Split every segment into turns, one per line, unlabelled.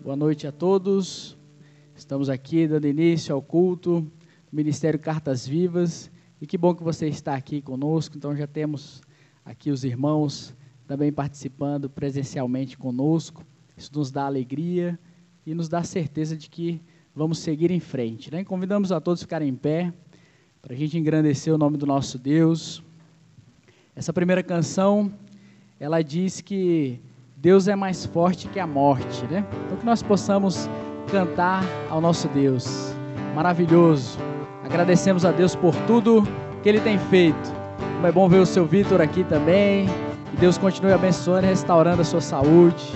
Boa noite a todos. Estamos aqui dando início ao culto do Ministério Cartas Vivas. E que bom que você está aqui conosco. Então já temos aqui os irmãos também participando presencialmente conosco. Isso nos dá alegria e nos dá certeza de que vamos seguir em frente. Né? Convidamos a todos a ficarem em pé para a gente engrandecer o nome do nosso Deus. Essa primeira canção, ela diz que Deus é mais forte que a morte, né? Então que nós possamos cantar ao nosso Deus. Maravilhoso. Agradecemos a Deus por tudo que Ele tem feito. Como é bom ver o seu Vitor aqui também. Que Deus continue abençoando e restaurando a sua saúde.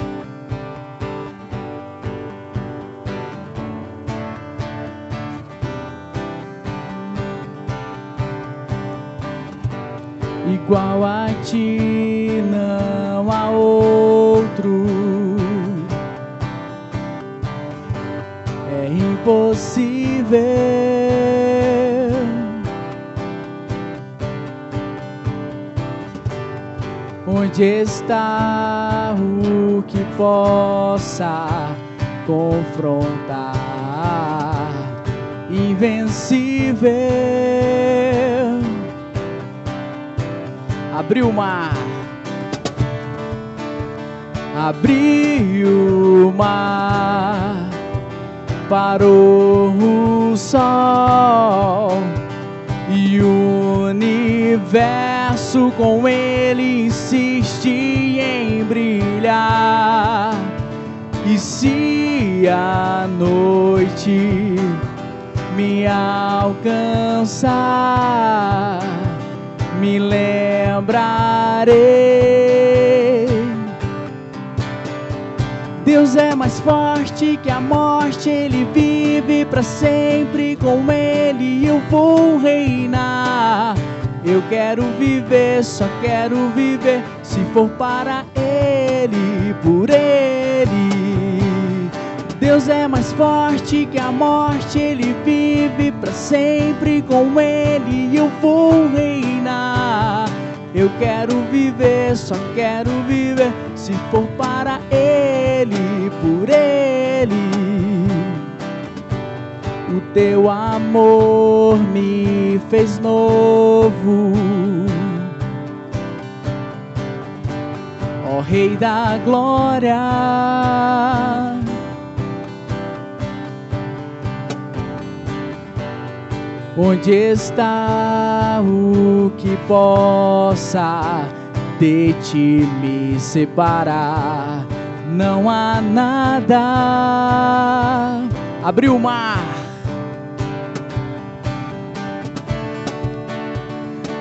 Onde está o que possa confrontar? Invencível. Abriu o mar, abriu o mar, parou o sol. E o universo com ele insiste em brilhar. E se a noite me alcançar, me lembrarei. Deus é mais forte que a morte, Ele vive para sempre. Com Ele eu vou reinar. Eu quero viver, só quero viver. Se for para Ele, por Ele. Deus é mais forte que a morte, Ele vive para sempre. Com Ele eu vou reinar. Eu quero viver, só quero viver. Se for para Ele, por Ele. Teu amor me fez novo. Ó Rei da Glória. Onde está o que possa de ti me separar? Não há nada. Abriu o mar.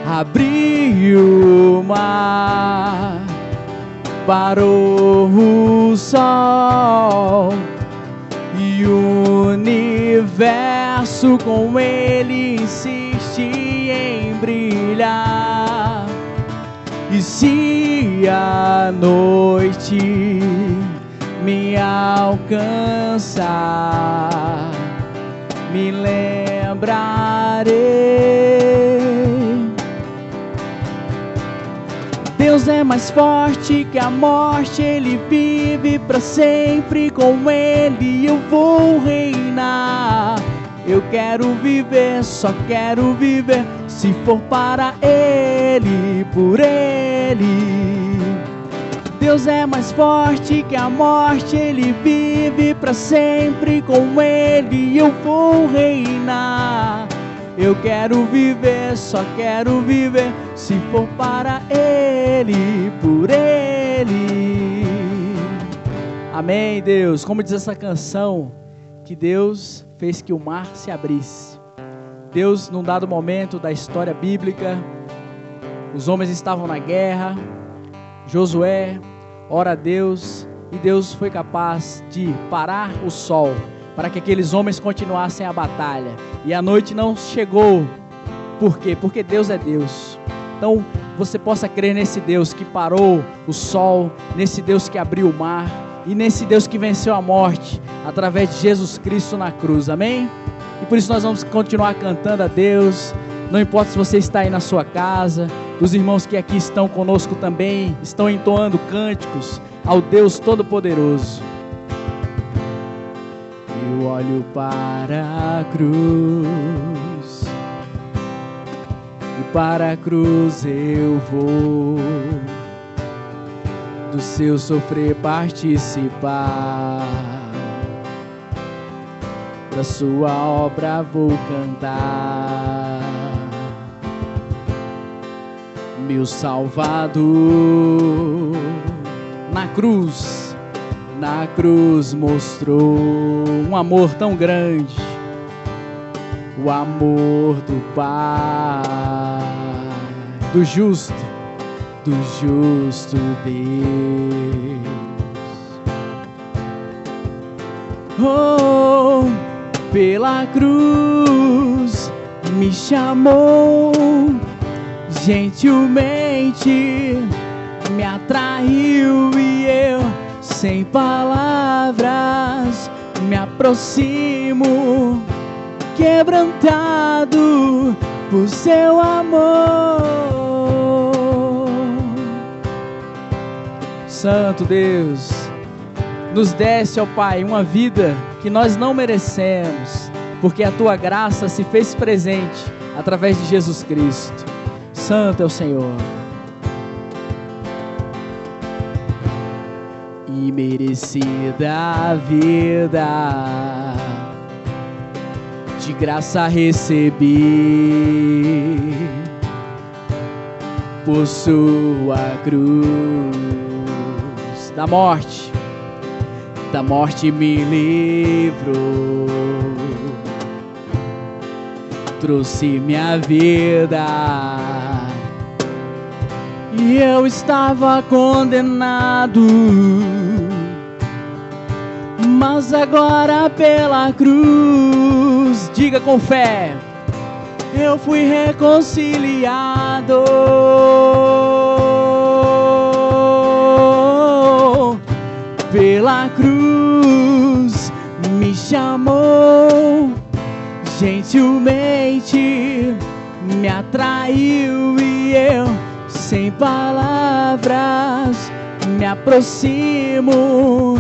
Abriu o mar. Parou o sol e o universo com ele insiste em brilhar. E se a noite me alcançar, me lembrarei. Deus é mais forte que a morte, Ele vive para sempre. Com Ele eu vou reinar. Eu quero viver, só quero viver. Se for para Ele, por Ele. Deus é mais forte que a morte, Ele vive para sempre. Com Ele eu vou reinar. Eu quero viver, só quero viver, se for para Ele, por Ele. Amém, Deus. Como diz essa canção, que Deus fez que o mar se abrisse. Deus, num dado momento da história bíblica, os homens estavam na guerra, Josué ora a Deus e Deus foi capaz de parar o sol para que aqueles homens continuassem a batalha. E a noite não chegou. Por quê? Porque Deus é Deus. Então, você possa crer nesse Deus que parou o sol, nesse Deus que abriu o mar e nesse Deus que venceu a morte através de Jesus Cristo na cruz. Amém? E por isso nós vamos continuar cantando a Deus. Não importa se você está aí na sua casa, os irmãos que aqui estão conosco também estão entoando cânticos ao Deus Todo-Poderoso. Eu olho para a cruz e para a cruz eu vou do seu sofrer participar. Da sua obra vou cantar. Meu Salvador na cruz, na cruz mostrou um amor tão grande, o amor do Pai, do justo do justo Deus. Oh, pela cruz me chamou gentilmente, me atraiu e eu, sem palavras, me aproximo, quebrantado por seu amor. Santo Deus, nos desse, ó Pai, uma vida que nós não merecemos, porque a tua graça se fez presente através de Jesus Cristo. Santo é o Senhor. Merecida vida, de graça recebi por sua cruz. Da morte, da morte me livrou, trouxe minha vida. E eu estava condenado, mas agora pela cruz, diga com fé, eu fui reconciliado. pela cruz me chamou. Gentilmente, me atraiu e eu, sem palavras, me aproximo,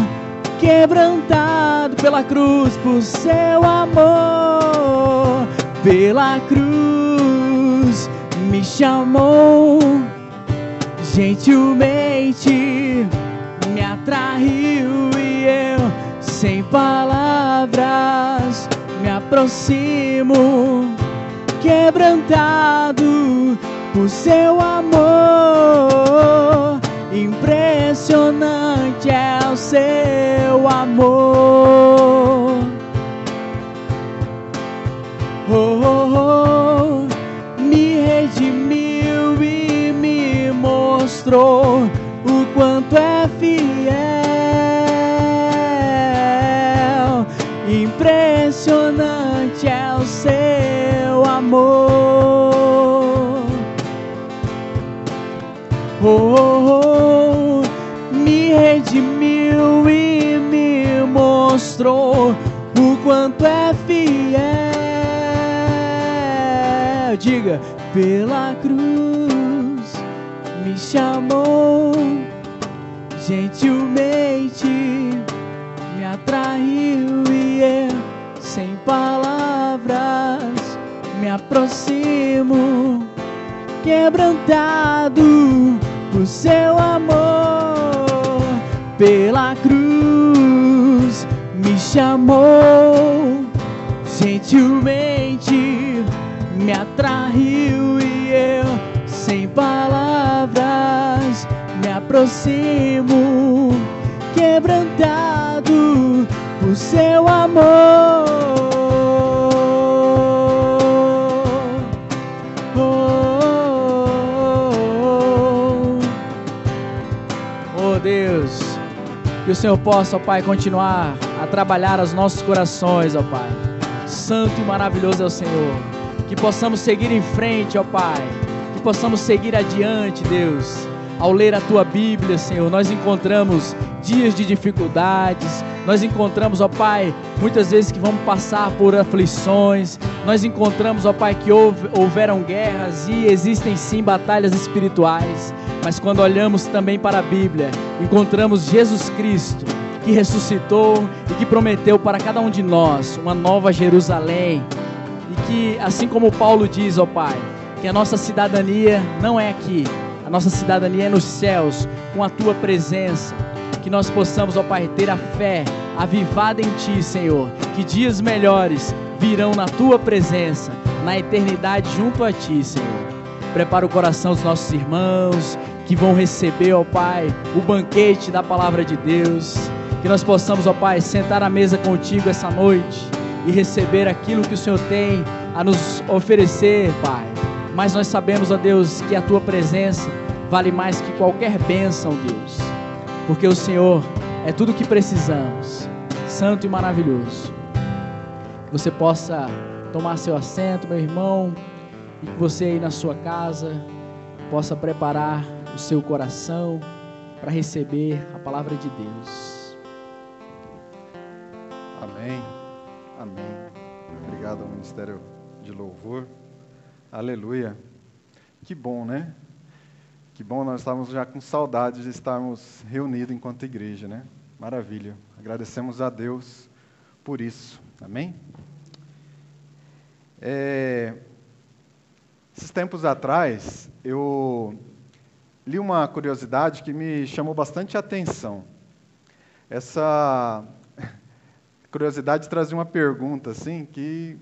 quebrantado pela cruz, por seu amor, pela cruz me chamou gentilmente me atraiu e eu, sem palavras, me aproximo, quebrantado por seu amor. Impressionante é o seu amor. Oh, oh, oh, me redimiu e me mostrou o quanto é fiel, impressionante é o seu amor. Oh, oh, oh, mostrou o quanto é fiel. Diga, pela cruz me chamou gentilmente me atraiu e eu, sem palavras, me aproximo, quebrantado por seu amor, pela cruz me chamou, gentilmente me atraiu e eu, sem palavras, me aproximo, quebrantado por seu amor. Oh, oh, oh, oh Deus, que o Senhor possa, ó Pai, continuar a trabalhar os nossos corações, ó Pai. Santo e maravilhoso é o Senhor. Que possamos seguir em frente, ó Pai. Que possamos seguir adiante, Deus ao ler a tua Bíblia, Senhor, nós encontramos dias de dificuldades, nós encontramos, ó Pai, muitas vezes que vamos passar por aflições, nós encontramos, ó Pai, que houve, houveram guerras e existem sim batalhas espirituais, mas quando olhamos também para a Bíblia, encontramos Jesus Cristo, que ressuscitou e que prometeu para cada um de nós uma nova Jerusalém. E que, assim como Paulo diz, ó Pai, que a nossa cidadania não é aqui, a nossa cidadania é nos céus, com a tua presença. Que nós possamos, ó Pai, ter a fé avivada em Ti, Senhor. Que dias melhores virão na Tua presença, na eternidade junto a Ti, Senhor. Prepara o coração dos nossos irmãos que vão receber, ó Pai, o banquete da palavra de Deus. Que nós possamos, ó Pai, sentar à mesa contigo essa noite e receber aquilo que o Senhor tem a nos oferecer, Pai. Mas nós sabemos, ó Deus, que a tua presença vale mais que qualquer bênção, Deus. Porque o Senhor é tudo o que precisamos. Santo e maravilhoso. Que você possa tomar seu assento, meu irmão, e que você aí na sua casa possa preparar o seu coração para receber a palavra de Deus.
Amém. Amém. Obrigado ao Ministério de Louvor. Aleluia. Que bom, né? Que bom, nós estávamos já com saudades de estarmos reunidos enquanto igreja, né? Maravilha. Agradecemos a Deus por isso. Amém? É, esses tempos atrás, eu li uma curiosidade que me chamou bastante atenção. Essa curiosidade trazia uma pergunta, assim, que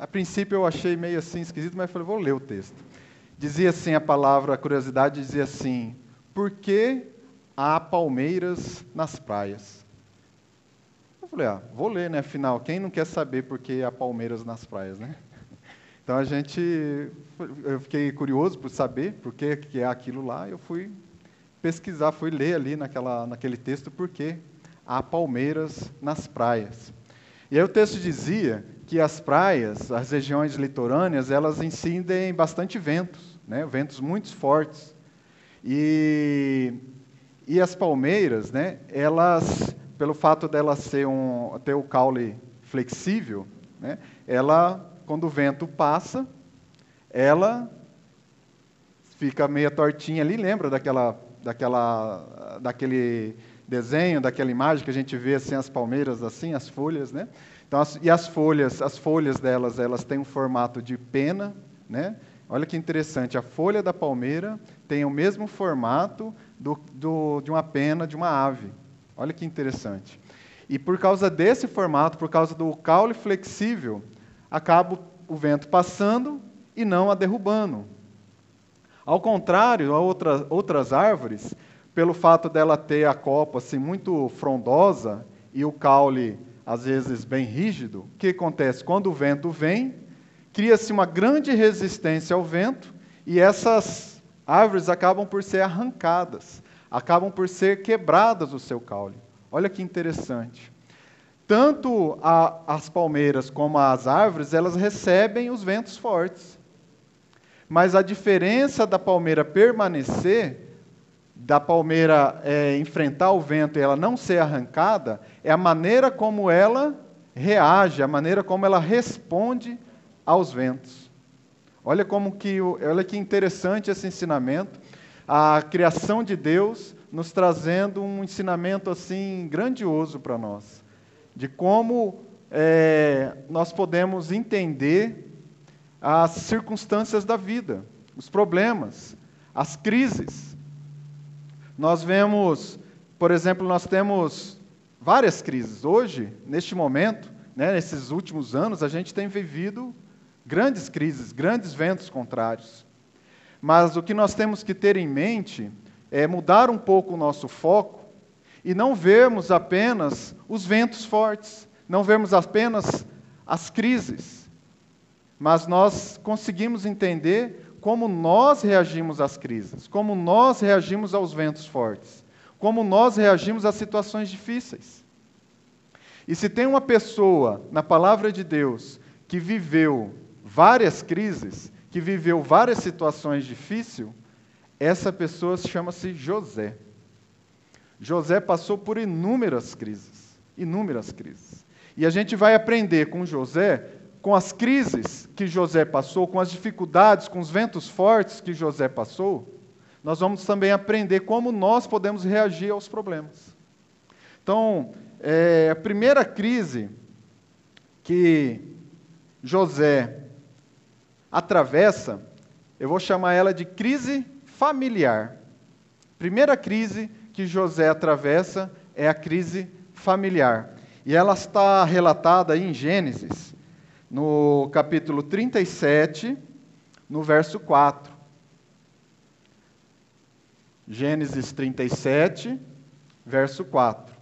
a princípio eu achei meio assim esquisito, mas falei, vou ler o texto. Dizia assim a palavra, a curiosidade dizia assim: Por que há palmeiras nas praias? Eu falei, ah, vou ler, né? Afinal, quem não quer saber por que há palmeiras nas praias, né? Então a gente, eu fiquei curioso por saber por que, que é aquilo lá, eu fui pesquisar, fui ler ali naquela, naquele texto por que há palmeiras nas praias. E aí o texto dizia que as praias, as regiões litorâneas, elas incidem bastante ventos, né? ventos muito fortes. E, e as palmeiras, né? elas, pelo fato delas ser um, ter o caule flexível, né? ela, quando o vento passa, ela fica meia tortinha ali, lembra daquela, daquela, daquele desenho, daquela imagem que a gente vê assim as palmeiras assim, as folhas, né? Então, as, e as folhas, as folhas delas, elas têm um formato de pena, né? Olha que interessante, a folha da palmeira tem o mesmo formato do, do, de uma pena de uma ave. Olha que interessante. E por causa desse formato, por causa do caule flexível, acaba o vento passando e não a derrubando. Ao contrário, a outra, outras árvores, pelo fato dela ter a copa assim, muito frondosa e o caule às vezes bem rígido, o que acontece? Quando o vento vem, cria-se uma grande resistência ao vento e essas árvores acabam por ser arrancadas, acabam por ser quebradas o seu caule. Olha que interessante. Tanto a, as palmeiras como as árvores, elas recebem os ventos fortes. Mas a diferença da palmeira permanecer da palmeira é, enfrentar o vento e ela não ser arrancada é a maneira como ela reage, a maneira como ela responde aos ventos. Olha como que, olha que interessante esse ensinamento, a criação de Deus nos trazendo um ensinamento assim grandioso para nós, de como é, nós podemos entender as circunstâncias da vida, os problemas, as crises. Nós vemos, por exemplo, nós temos várias crises. Hoje, neste momento, né, nesses últimos anos, a gente tem vivido grandes crises, grandes ventos contrários. Mas o que nós temos que ter em mente é mudar um pouco o nosso foco e não vermos apenas os ventos fortes, não vermos apenas as crises, mas nós conseguimos entender como nós reagimos às crises, como nós reagimos aos ventos fortes, como nós reagimos às situações difíceis. E se tem uma pessoa na palavra de Deus que viveu várias crises, que viveu várias situações difíceis, essa pessoa chama-se José. José passou por inúmeras crises, inúmeras crises. E a gente vai aprender com José com as crises que José passou, com as dificuldades, com os ventos fortes que José passou, nós vamos também aprender como nós podemos reagir aos problemas. Então, é, a primeira crise que José atravessa, eu vou chamar ela de crise familiar. Primeira crise que José atravessa é a crise familiar. E ela está relatada em Gênesis, no capítulo 37, no verso 4. Gênesis 37, verso 4.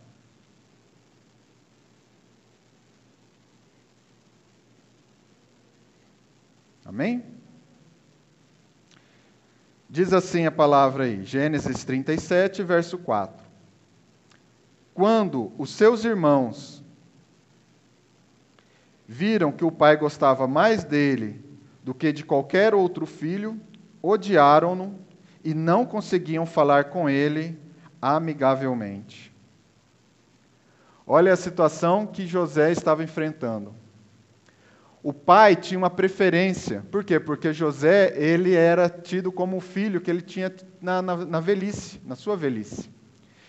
Amém? Diz assim a palavra aí, Gênesis 37, verso 4. Quando os seus irmãos viram que o pai gostava mais dele do que de qualquer outro filho, odiaram-no e não conseguiam falar com ele amigavelmente. Olha a situação que José estava enfrentando. O pai tinha uma preferência. Por quê? Porque José ele era tido como o filho que ele tinha na, na, na velhice, na sua velhice.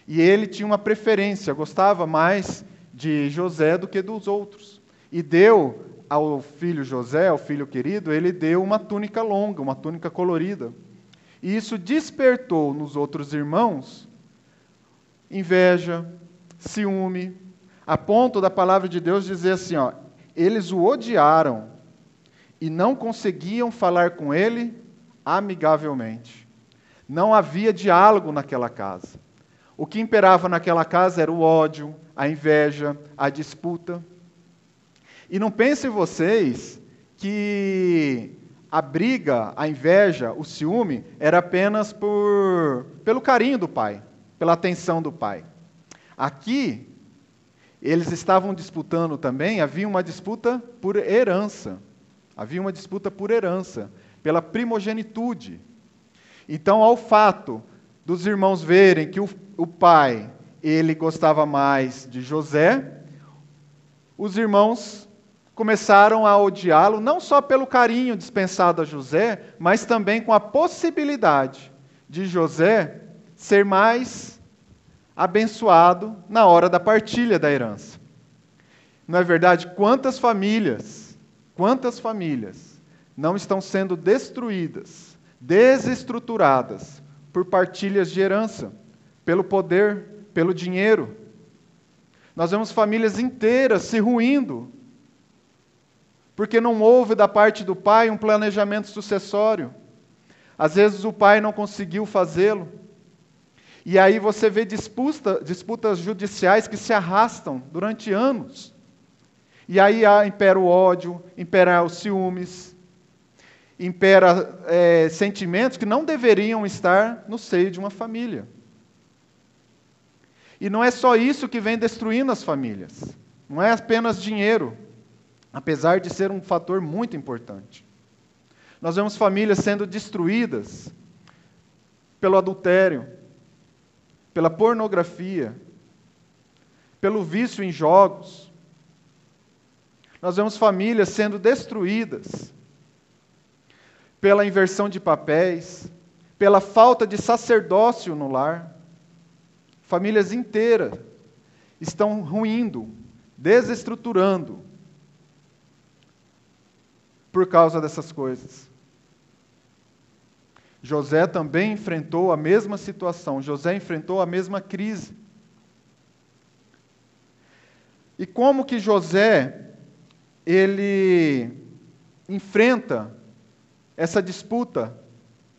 E ele tinha uma preferência, gostava mais de José do que dos outros. E deu ao filho José, ao filho querido, ele deu uma túnica longa, uma túnica colorida. E isso despertou nos outros irmãos inveja, ciúme, a ponto da palavra de Deus dizer assim, ó, eles o odiaram e não conseguiam falar com ele amigavelmente. Não havia diálogo naquela casa. O que imperava naquela casa era o ódio, a inveja, a disputa. E não pensem vocês que a briga, a inveja, o ciúme era apenas por, pelo carinho do pai, pela atenção do pai. Aqui, eles estavam disputando também, havia uma disputa por herança. Havia uma disputa por herança, pela primogenitude. Então, ao fato dos irmãos verem que o, o pai, ele gostava mais de José, os irmãos começaram a odiá-lo, não só pelo carinho dispensado a José, mas também com a possibilidade de José ser mais abençoado na hora da partilha da herança. Não é verdade? Quantas famílias, quantas famílias não estão sendo destruídas, desestruturadas por partilhas de herança, pelo poder, pelo dinheiro? Nós vemos famílias inteiras se ruindo porque não houve da parte do pai um planejamento sucessório. Às vezes o pai não conseguiu fazê-lo. E aí você vê disputa, disputas judiciais que se arrastam durante anos. E aí há, impera o ódio, impera os ciúmes, impera é, sentimentos que não deveriam estar no seio de uma família. E não é só isso que vem destruindo as famílias. Não é apenas dinheiro apesar de ser um fator muito importante. Nós vemos famílias sendo destruídas pelo adultério, pela pornografia, pelo vício em jogos. Nós vemos famílias sendo destruídas pela inversão de papéis, pela falta de sacerdócio no lar. Famílias inteiras estão ruindo, desestruturando, por causa dessas coisas. José também enfrentou a mesma situação, José enfrentou a mesma crise. E como que José ele enfrenta essa disputa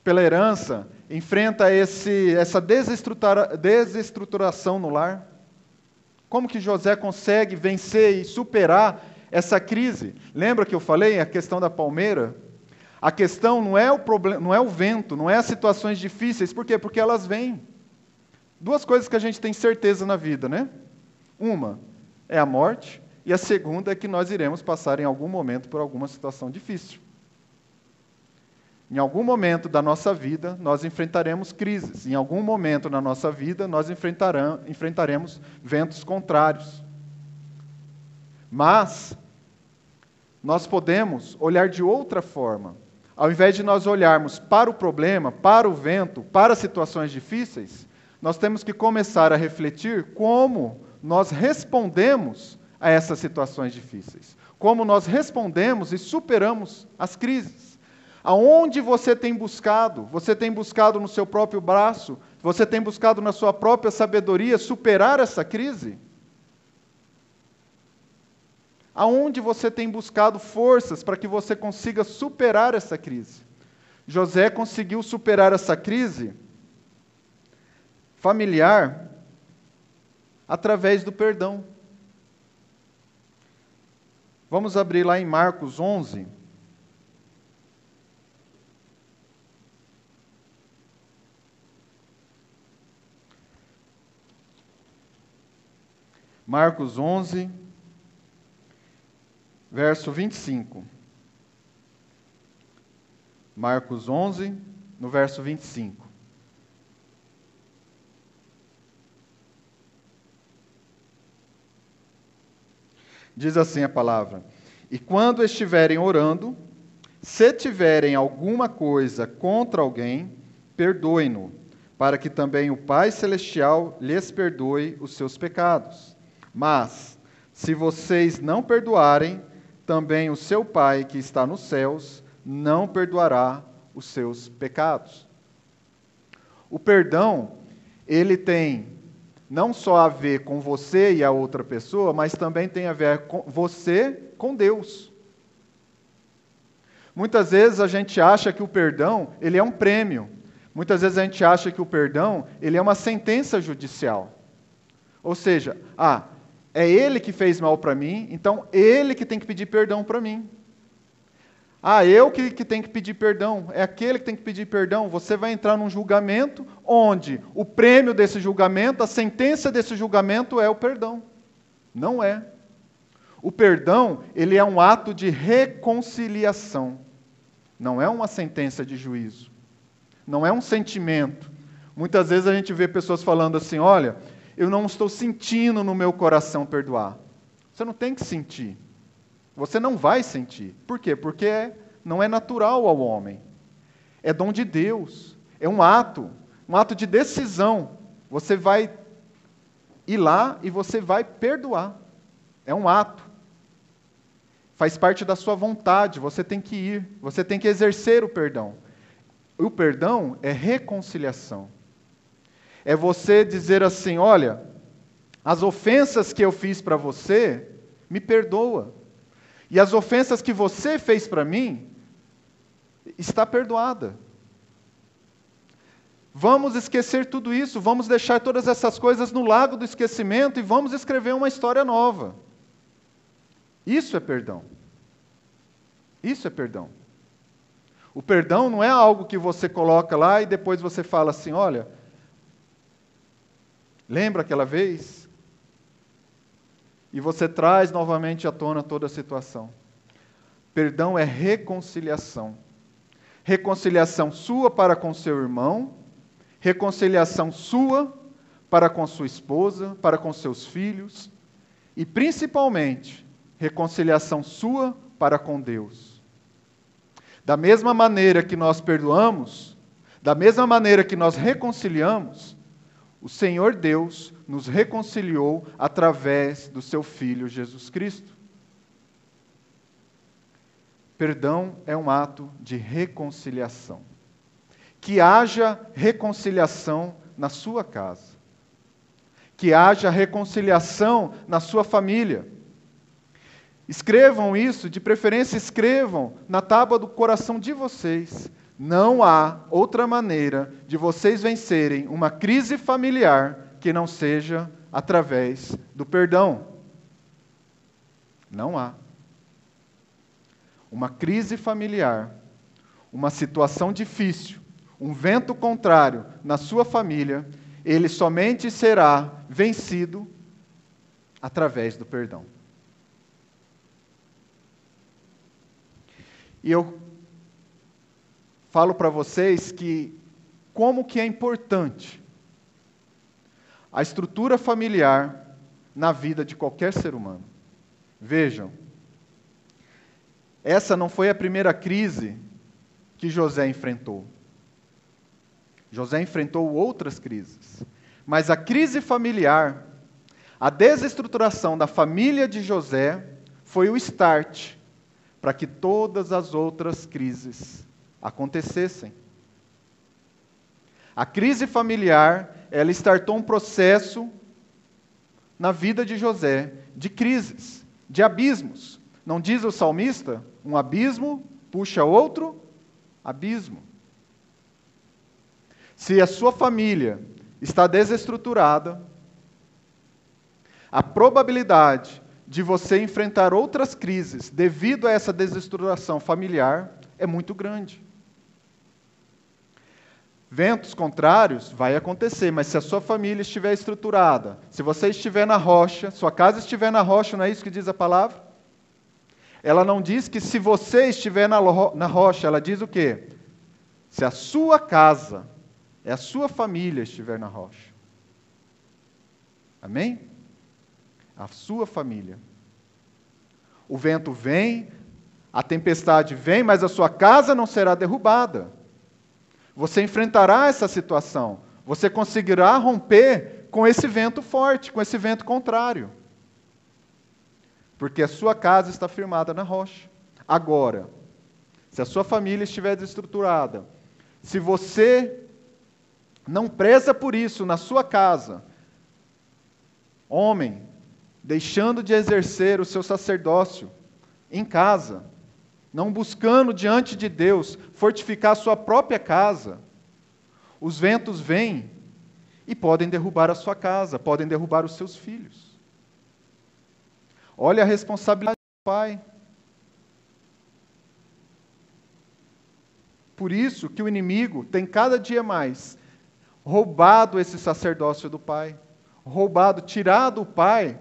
pela herança, enfrenta esse, essa desestrutura, desestruturação no lar? Como que José consegue vencer e superar essa crise. Lembra que eu falei a questão da palmeira? A questão não é o problema, não é o vento, não é as situações difíceis, por quê? Porque elas vêm. Duas coisas que a gente tem certeza na vida, né? Uma é a morte e a segunda é que nós iremos passar em algum momento por alguma situação difícil. Em algum momento da nossa vida, nós enfrentaremos crises. Em algum momento na nossa vida, nós enfrentaremos ventos contrários. Mas nós podemos olhar de outra forma. Ao invés de nós olharmos para o problema, para o vento, para situações difíceis, nós temos que começar a refletir como nós respondemos a essas situações difíceis. Como nós respondemos e superamos as crises. Aonde você tem buscado? Você tem buscado no seu próprio braço? Você tem buscado na sua própria sabedoria superar essa crise? Aonde você tem buscado forças para que você consiga superar essa crise? José conseguiu superar essa crise familiar através do perdão. Vamos abrir lá em Marcos 11. Marcos 11, verso 25. Marcos 11, no verso 25. Diz assim a palavra: E quando estiverem orando, se tiverem alguma coisa contra alguém, perdoem-no, para que também o Pai Celestial lhes perdoe os seus pecados. Mas, se vocês não perdoarem, também o seu Pai que está nos céus não perdoará os seus pecados. O perdão, ele tem não só a ver com você e a outra pessoa, mas também tem a ver com você com Deus. Muitas vezes a gente acha que o perdão, ele é um prêmio. Muitas vezes a gente acha que o perdão, ele é uma sentença judicial. Ou seja, ah, é ele que fez mal para mim, então ele que tem que pedir perdão para mim. Ah, eu que, que tenho que pedir perdão, é aquele que tem que pedir perdão. Você vai entrar num julgamento onde o prêmio desse julgamento, a sentença desse julgamento é o perdão. Não é. O perdão, ele é um ato de reconciliação. Não é uma sentença de juízo. Não é um sentimento. Muitas vezes a gente vê pessoas falando assim: olha, eu não estou sentindo no meu coração perdoar. Você não tem que sentir. Você não vai sentir. Por quê? Porque não é natural ao homem. É dom de Deus. É um ato, um ato de decisão. Você vai ir lá e você vai perdoar. É um ato. Faz parte da sua vontade, você tem que ir, você tem que exercer o perdão. O perdão é reconciliação. É você dizer assim: olha, as ofensas que eu fiz para você, me perdoa. E as ofensas que você fez para mim, está perdoada. Vamos esquecer tudo isso, vamos deixar todas essas coisas no lago do esquecimento e vamos escrever uma história nova. Isso é perdão. Isso é perdão. O perdão não é algo que você coloca lá e depois você fala assim: olha, Lembra aquela vez? E você traz novamente à tona toda a situação. Perdão é reconciliação. Reconciliação sua para com seu irmão, reconciliação sua para com sua esposa, para com seus filhos, e principalmente, reconciliação sua para com Deus. Da mesma maneira que nós perdoamos, da mesma maneira que nós reconciliamos, o Senhor Deus nos reconciliou através do seu Filho Jesus Cristo. Perdão é um ato de reconciliação. Que haja reconciliação na sua casa. Que haja reconciliação na sua família. Escrevam isso, de preferência escrevam na tábua do coração de vocês não há outra maneira de vocês vencerem uma crise familiar que não seja através do perdão. Não há. Uma crise familiar, uma situação difícil, um vento contrário na sua família, ele somente será vencido através do perdão. E eu falo para vocês que como que é importante a estrutura familiar na vida de qualquer ser humano. Vejam, essa não foi a primeira crise que José enfrentou. José enfrentou outras crises, mas a crise familiar, A desestruturação da família de José foi o start para que todas as outras crises acontecessem. A crise familiar, ela startou um processo na vida de José de crises, de abismos. Não diz o salmista? Um abismo puxa outro abismo. Se a sua família está desestruturada, a probabilidade de você enfrentar outras crises devido a essa desestruturação familiar é muito grande. Ventos contrários vai acontecer, mas se a sua família estiver estruturada, se você estiver na rocha, sua casa estiver na rocha, não é isso que diz a palavra? Ela não diz que se você estiver na, na rocha, ela diz o quê? Se a sua casa, é a sua família estiver na rocha. Amém? a sua família. O vento vem, a tempestade vem, mas a sua casa não será derrubada. Você enfrentará essa situação. Você conseguirá romper com esse vento forte, com esse vento contrário. Porque a sua casa está firmada na rocha. Agora, se a sua família estiver desestruturada, se você não preza por isso na sua casa, homem, deixando de exercer o seu sacerdócio em casa, não buscando diante de Deus fortificar sua própria casa, os ventos vêm e podem derrubar a sua casa, podem derrubar os seus filhos. Olha a responsabilidade do pai. Por isso que o inimigo tem cada dia mais roubado esse sacerdócio do pai, roubado, tirado o pai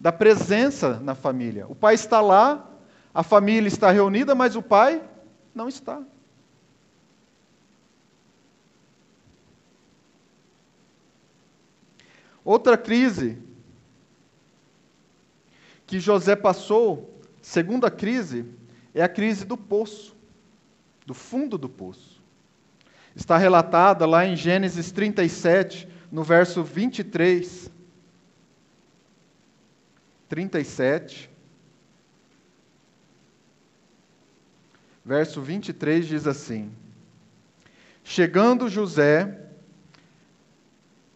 da presença na família. O pai está lá, a família está reunida, mas o pai não está. Outra crise que José passou, segunda crise, é a crise do poço, do fundo do poço. Está relatada lá em Gênesis 37, no verso 23. 37, verso 23 diz assim: Chegando José,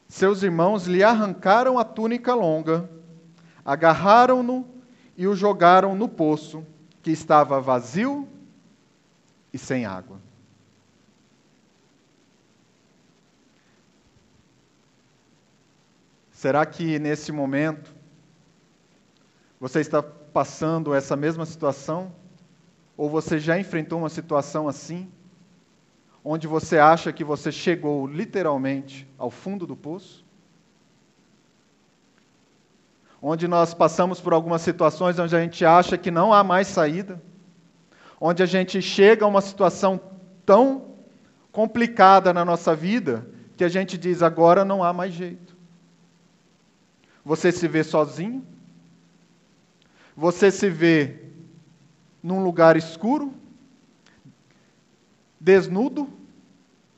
seus irmãos lhe arrancaram a túnica longa, agarraram-no e o jogaram no poço, que estava vazio e sem água. Será que nesse momento você está passando essa mesma situação? Ou você já enfrentou uma situação assim? Onde você acha que você chegou literalmente ao fundo do poço? Onde nós passamos por algumas situações onde a gente acha que não há mais saída? Onde a gente chega a uma situação tão complicada na nossa vida que a gente diz agora não há mais jeito. Você se vê sozinho? você se vê num lugar escuro, desnudo,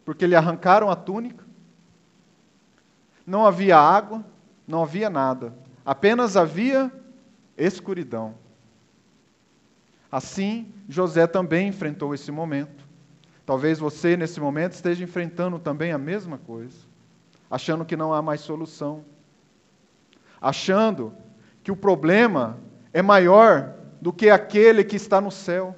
porque lhe arrancaram a túnica. Não havia água, não havia nada, apenas havia escuridão. Assim, José também enfrentou esse momento. Talvez você, nesse momento, esteja enfrentando também a mesma coisa, achando que não há mais solução, achando que o problema é maior do que aquele que está no céu.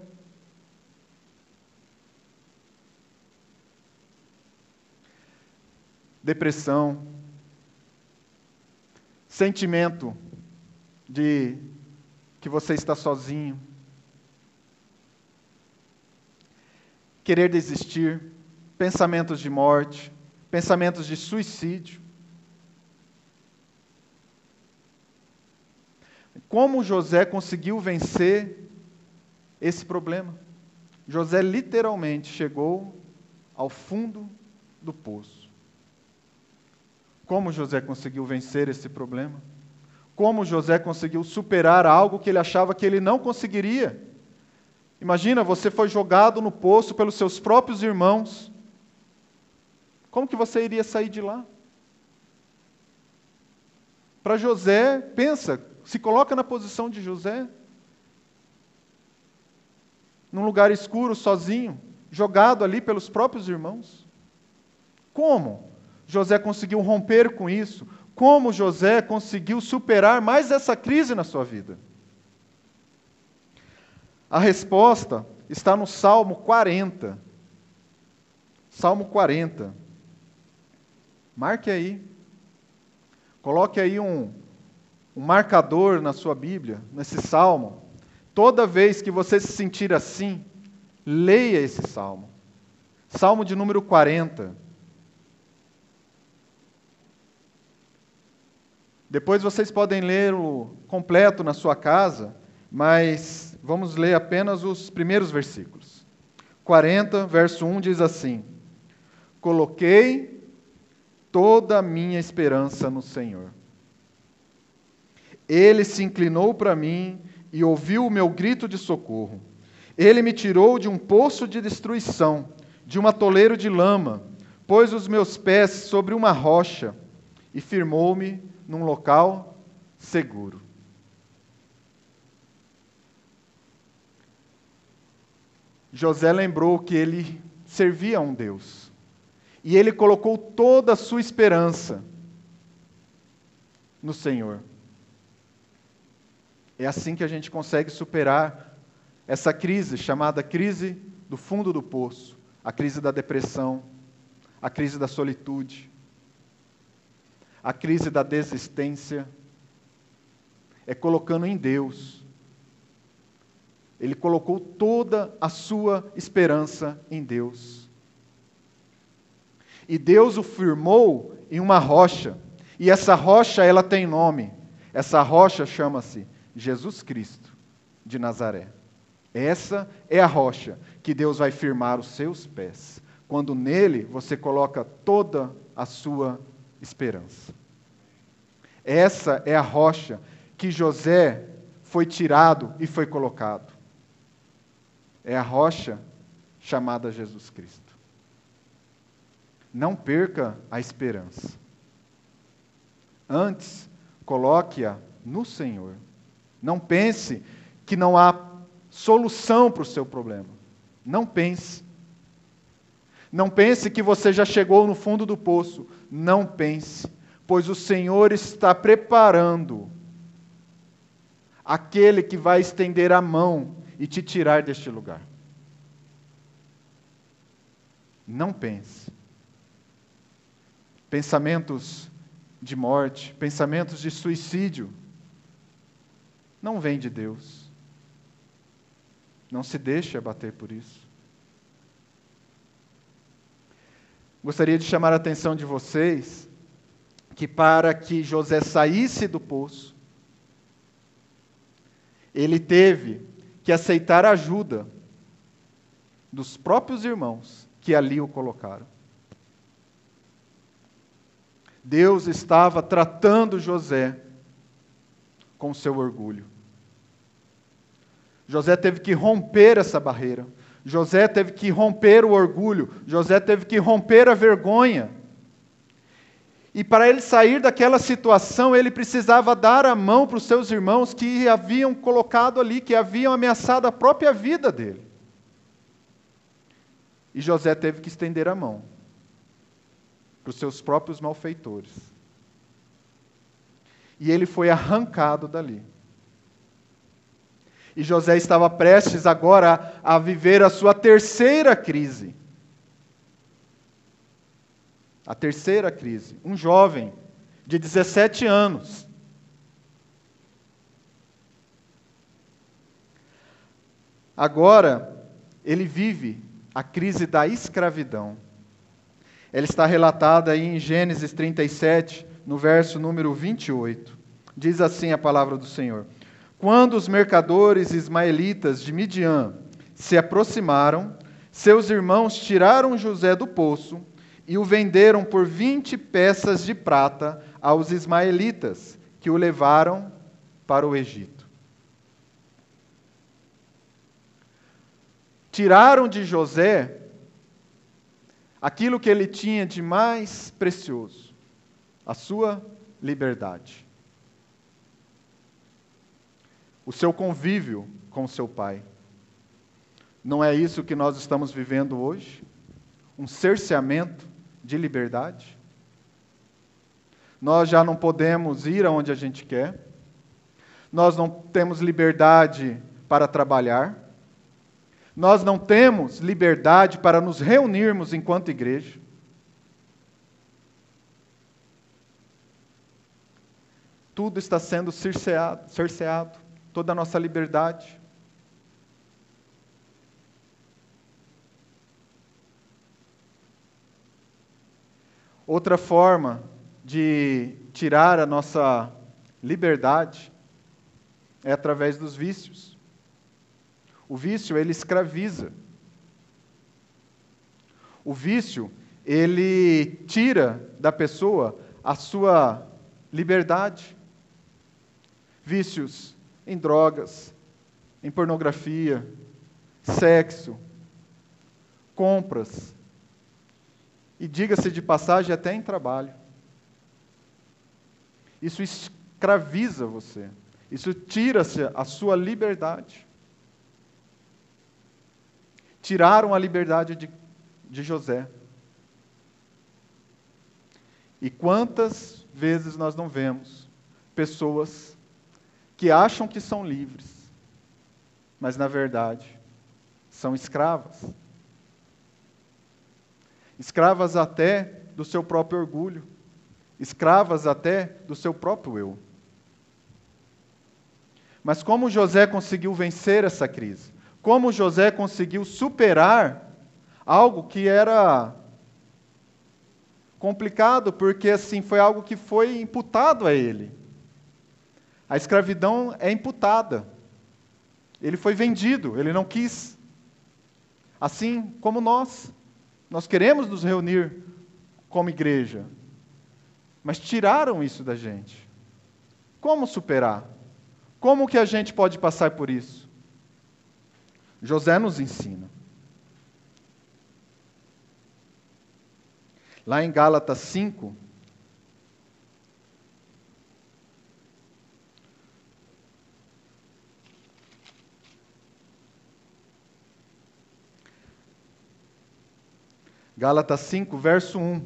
Depressão, sentimento de que você está sozinho, querer desistir, pensamentos de morte, pensamentos de suicídio. Como José conseguiu vencer esse problema? José literalmente chegou ao fundo do poço. Como José conseguiu vencer esse problema? Como José conseguiu superar algo que ele achava que ele não conseguiria? Imagina, você foi jogado no poço pelos seus próprios irmãos. Como que você iria sair de lá? Para José, pensa, se coloca na posição de José. Num lugar escuro, sozinho, jogado ali pelos próprios irmãos. Como José conseguiu romper com isso? Como José conseguiu superar mais essa crise na sua vida? A resposta está no Salmo 40. Salmo 40. Marque aí. Coloque aí um, um marcador na sua Bíblia, nesse salmo. Toda vez que você se sentir assim, leia esse salmo. Salmo de número 40. Depois vocês podem ler o completo na sua casa, mas vamos ler apenas os primeiros versículos. 40, verso 1 diz assim: Coloquei toda a minha esperança no Senhor. Ele se inclinou para mim e ouviu o meu grito de socorro. Ele me tirou de um poço de destruição, de um atoleiro de lama, pôs os meus pés sobre uma rocha e firmou-me num local seguro. José lembrou que ele servia a um Deus. E ele colocou toda a sua esperança no Senhor. É assim que a gente consegue superar essa crise chamada crise do fundo do poço, a crise da depressão, a crise da solitude, a crise da desistência. É colocando em Deus. Ele colocou toda a sua esperança em Deus. E Deus o firmou em uma rocha. E essa rocha, ela tem nome. Essa rocha chama-se Jesus Cristo de Nazaré. Essa é a rocha que Deus vai firmar os seus pés, quando nele você coloca toda a sua esperança. Essa é a rocha que José foi tirado e foi colocado. É a rocha chamada Jesus Cristo. Não perca a esperança. Antes, coloque-a no Senhor. Não pense que não há solução para o seu problema. Não pense. Não pense que você já chegou no fundo do poço. Não pense, pois o Senhor está preparando aquele que vai estender a mão e te tirar deste lugar. Não pense. Pensamentos de morte, pensamentos de suicídio, não vem de Deus. Não se deixe abater por isso. Gostaria de chamar a atenção de vocês que para que José saísse do poço, ele teve que aceitar a ajuda dos próprios irmãos que ali o colocaram. Deus estava tratando José com seu orgulho. José teve que romper essa barreira. José teve que romper o orgulho. José teve que romper a vergonha. E para ele sair daquela situação, ele precisava dar a mão para os seus irmãos que haviam colocado ali, que haviam ameaçado a própria vida dele. E José teve que estender a mão para os seus próprios malfeitores. E ele foi arrancado dali. E José estava prestes agora a viver a sua terceira crise. A terceira crise. Um jovem de 17 anos. Agora, ele vive a crise da escravidão. Ela está relatada aí em Gênesis 37, no verso número 28. Diz assim a palavra do Senhor. Quando os mercadores ismaelitas de Midian se aproximaram, seus irmãos tiraram José do poço e o venderam por vinte peças de prata aos ismaelitas, que o levaram para o Egito. Tiraram de José aquilo que ele tinha de mais precioso, a sua liberdade. O seu convívio com o seu pai. Não é isso que nós estamos vivendo hoje? Um cerceamento de liberdade? Nós já não podemos ir aonde a gente quer, nós não temos liberdade para trabalhar, nós não temos liberdade para nos reunirmos enquanto igreja. Tudo está sendo cerceado, cerceado toda a nossa liberdade. Outra forma de tirar a nossa liberdade é através dos vícios. O vício, ele escraviza. O vício, ele tira da pessoa a sua liberdade. Vícios em drogas, em pornografia, sexo, compras, e diga-se de passagem, até em trabalho. Isso escraviza você, isso tira-se a sua liberdade. Tiraram a liberdade de, de José. E quantas vezes nós não vemos pessoas que acham que são livres, mas na verdade são escravas. Escravas até do seu próprio orgulho, escravas até do seu próprio eu. Mas como José conseguiu vencer essa crise? Como José conseguiu superar algo que era complicado, porque assim foi algo que foi imputado a ele. A escravidão é imputada. Ele foi vendido, ele não quis. Assim como nós. Nós queremos nos reunir como igreja. Mas tiraram isso da gente. Como superar? Como que a gente pode passar por isso? José nos ensina. Lá em Gálatas 5, Gálatas 5, verso 1.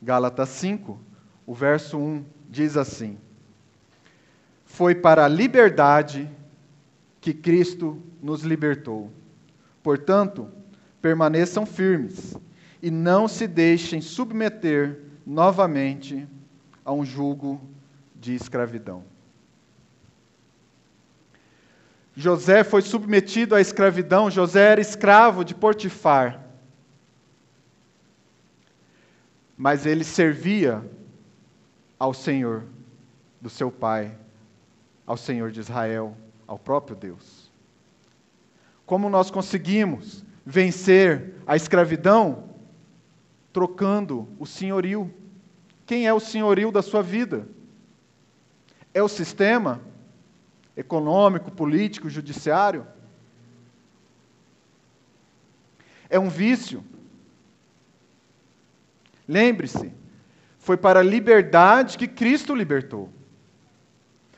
Gálatas 5, o verso 1 diz assim: Foi para a liberdade que Cristo nos libertou. Portanto, permaneçam firmes e não se deixem submeter novamente a um jugo de escravidão. José foi submetido à escravidão, José era escravo de Potifar. Mas ele servia ao Senhor do seu pai, ao Senhor de Israel, ao próprio Deus. Como nós conseguimos vencer a escravidão? Trocando o senhorio. Quem é o senhorio da sua vida? É o sistema? Econômico, político, judiciário. É um vício. Lembre-se, foi para a liberdade que Cristo libertou.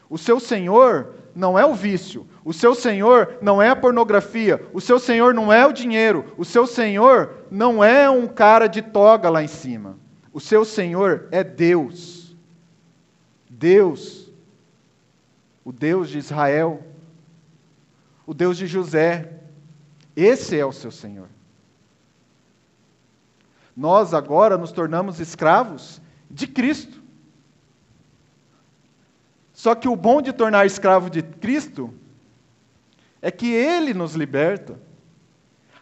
O seu Senhor não é o vício, o seu Senhor não é a pornografia, o seu Senhor não é o dinheiro, o seu Senhor não é um cara de toga lá em cima. O seu Senhor é Deus. Deus o Deus de Israel, o Deus de José. Esse é o seu Senhor. Nós agora nos tornamos escravos de Cristo. Só que o bom de tornar escravo de Cristo é que Ele nos liberta.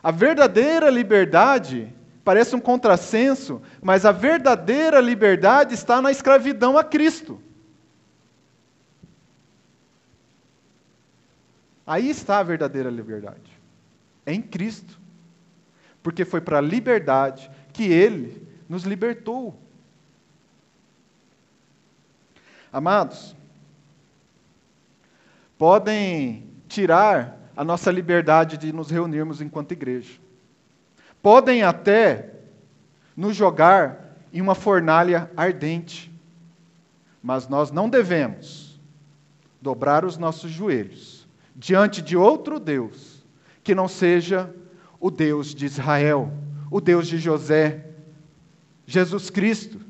A verdadeira liberdade parece um contrassenso, mas a verdadeira liberdade está na escravidão a Cristo. Aí está a verdadeira liberdade. É em Cristo. Porque foi para a liberdade que Ele nos libertou. Amados, podem tirar a nossa liberdade de nos reunirmos enquanto igreja. Podem até nos jogar em uma fornalha ardente. Mas nós não devemos dobrar os nossos joelhos diante de outro Deus que não seja o Deus de Israel, o Deus de José, Jesus Cristo.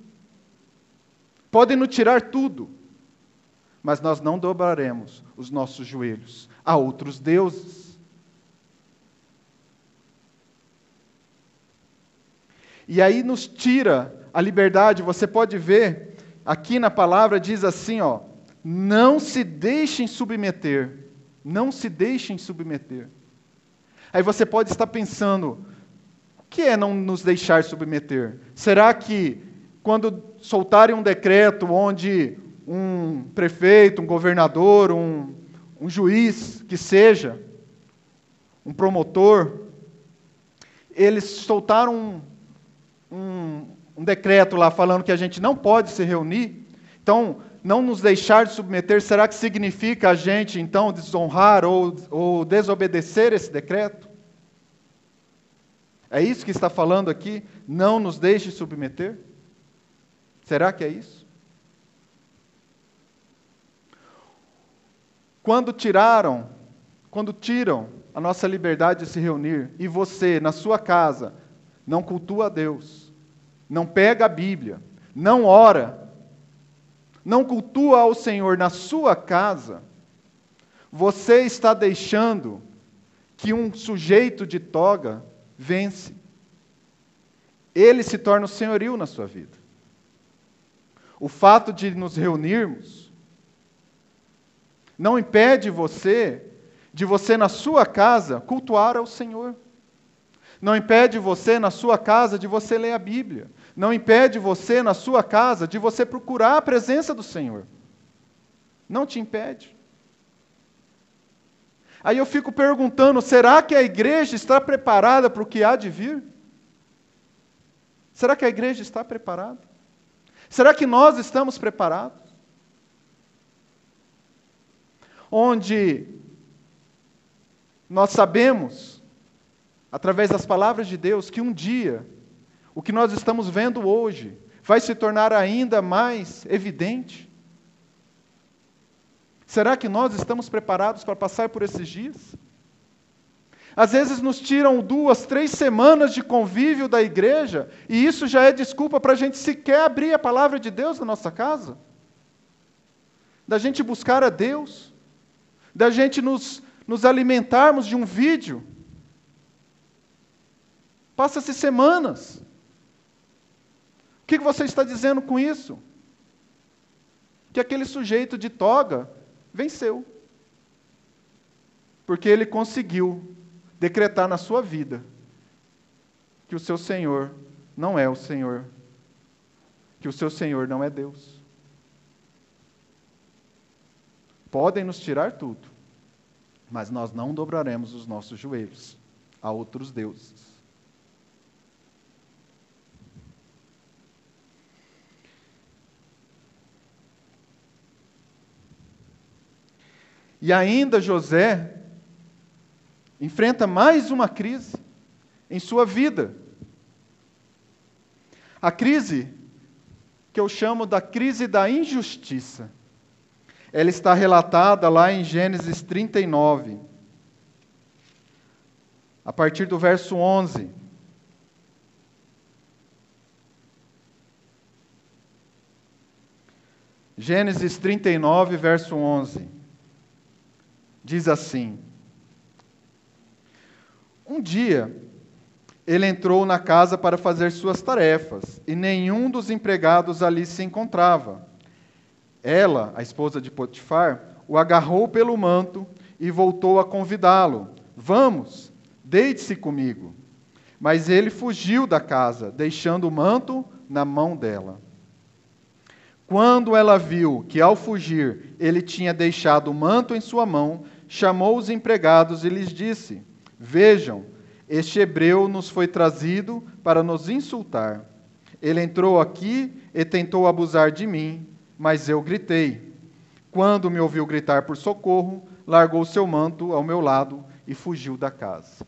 Podem nos tirar tudo, mas nós não dobraremos os nossos joelhos a outros deuses. E aí nos tira a liberdade, você pode ver, aqui na palavra diz assim, ó, não se deixem submeter, não se deixem submeter. Aí você pode estar pensando, o que é não nos deixar submeter? Será que quando soltarem um decreto onde um prefeito, um governador, um, um juiz, que seja, um promotor, eles soltaram um, um, um decreto lá falando que a gente não pode se reunir, então não nos deixar de submeter, será que significa a gente então desonrar ou, ou desobedecer esse decreto? É isso que está falando aqui? Não nos deixe submeter? Será que é isso? Quando tiraram, quando tiram a nossa liberdade de se reunir, e você, na sua casa, não cultua a Deus, não pega a Bíblia, não ora, não cultua ao Senhor na sua casa, você está deixando que um sujeito de toga vence. Ele se torna o senhorio na sua vida. O fato de nos reunirmos não impede você de você na sua casa cultuar ao Senhor. Não impede você na sua casa de você ler a Bíblia não impede você, na sua casa, de você procurar a presença do Senhor. Não te impede. Aí eu fico perguntando: será que a igreja está preparada para o que há de vir? Será que a igreja está preparada? Será que nós estamos preparados? Onde nós sabemos, através das palavras de Deus, que um dia o que nós estamos vendo hoje vai se tornar ainda mais evidente? Será que nós estamos preparados para passar por esses dias? Às vezes nos tiram duas, três semanas de convívio da igreja, e isso já é desculpa para a gente sequer abrir a palavra de Deus na nossa casa. Da gente buscar a Deus, da gente nos, nos alimentarmos de um vídeo. Passa-se semanas que você está dizendo com isso? Que aquele sujeito de toga venceu. Porque ele conseguiu decretar na sua vida que o seu Senhor não é o Senhor, que o seu Senhor não é Deus. Podem nos tirar tudo, mas nós não dobraremos os nossos joelhos a outros deuses. E ainda José enfrenta mais uma crise em sua vida. A crise que eu chamo da crise da injustiça. Ela está relatada lá em Gênesis 39, a partir do verso 11. Gênesis 39, verso 11 diz assim: Um dia ele entrou na casa para fazer suas tarefas e nenhum dos empregados ali se encontrava. Ela, a esposa de Potifar, o agarrou pelo manto e voltou a convidá-lo: Vamos, deite-se comigo. Mas ele fugiu da casa, deixando o manto na mão dela. Quando ela viu que ao fugir ele tinha deixado o manto em sua mão, chamou os empregados e lhes disse: Vejam, este hebreu nos foi trazido para nos insultar. Ele entrou aqui e tentou abusar de mim, mas eu gritei. Quando me ouviu gritar por socorro, largou seu manto ao meu lado e fugiu da casa.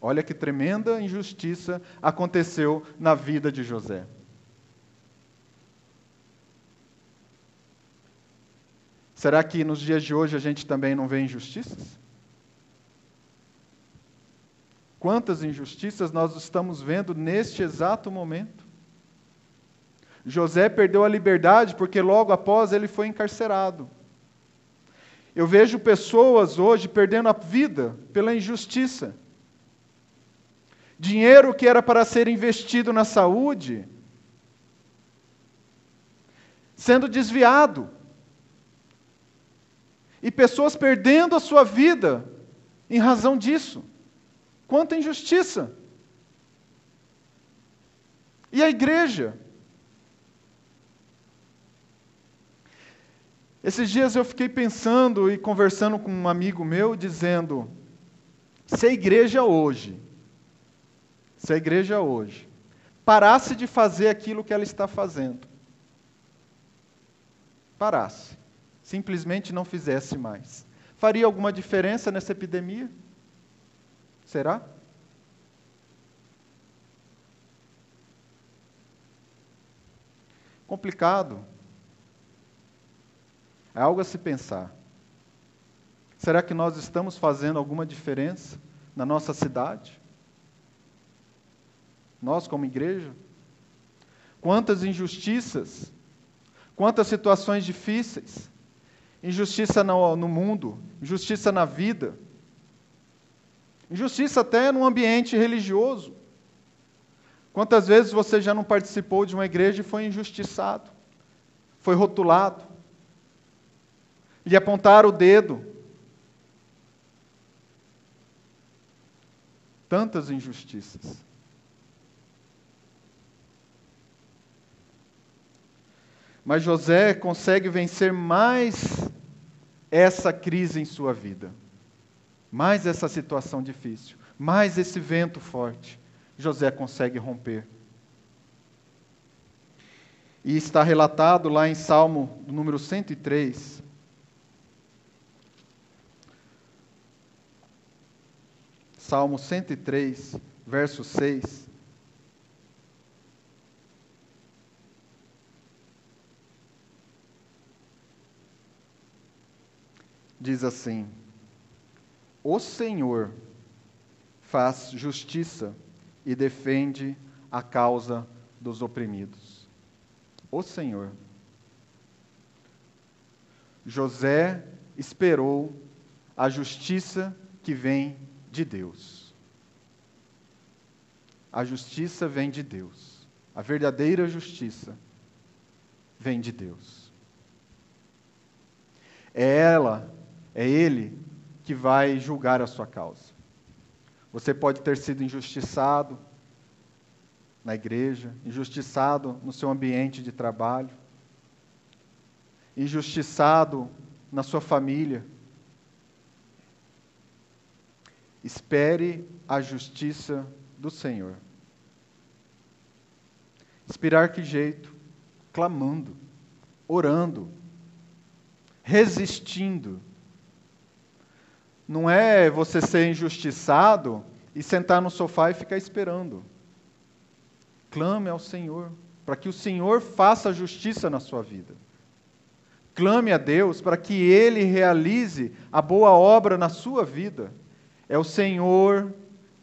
Olha que tremenda injustiça aconteceu na vida de José. Será que nos dias de hoje a gente também não vê injustiças? Quantas injustiças nós estamos vendo neste exato momento? José perdeu a liberdade porque logo após ele foi encarcerado. Eu vejo pessoas hoje perdendo a vida pela injustiça. Dinheiro que era para ser investido na saúde, sendo desviado. E pessoas perdendo a sua vida em razão disso. Quanta injustiça! E a igreja? Esses dias eu fiquei pensando e conversando com um amigo meu, dizendo: se a igreja hoje, se a igreja hoje parasse de fazer aquilo que ela está fazendo, parasse, simplesmente não fizesse mais, faria alguma diferença nessa epidemia? Será? Complicado. É algo a se pensar. Será que nós estamos fazendo alguma diferença na nossa cidade? Nós, como igreja? Quantas injustiças, quantas situações difíceis, injustiça no, no mundo, injustiça na vida, injustiça até no ambiente religioso. Quantas vezes você já não participou de uma igreja e foi injustiçado, foi rotulado, lhe apontar o dedo. Tantas injustiças. Mas José consegue vencer mais essa crise em sua vida, mais essa situação difícil, mais esse vento forte. José consegue romper. E está relatado lá em Salmo número 103, Salmo 103, verso 6. Diz assim: O Senhor faz justiça e defende a causa dos oprimidos. O Senhor. José esperou a justiça que vem de Deus. A justiça vem de Deus. A verdadeira justiça vem de Deus. É ela, é Ele que vai julgar a sua causa. Você pode ter sido injustiçado na igreja, injustiçado no seu ambiente de trabalho, injustiçado na sua família Espere a justiça do Senhor. Esperar que jeito? Clamando, orando, resistindo. Não é você ser injustiçado e sentar no sofá e ficar esperando. Clame ao Senhor, para que o Senhor faça justiça na sua vida. Clame a Deus para que Ele realize a boa obra na sua vida. É o Senhor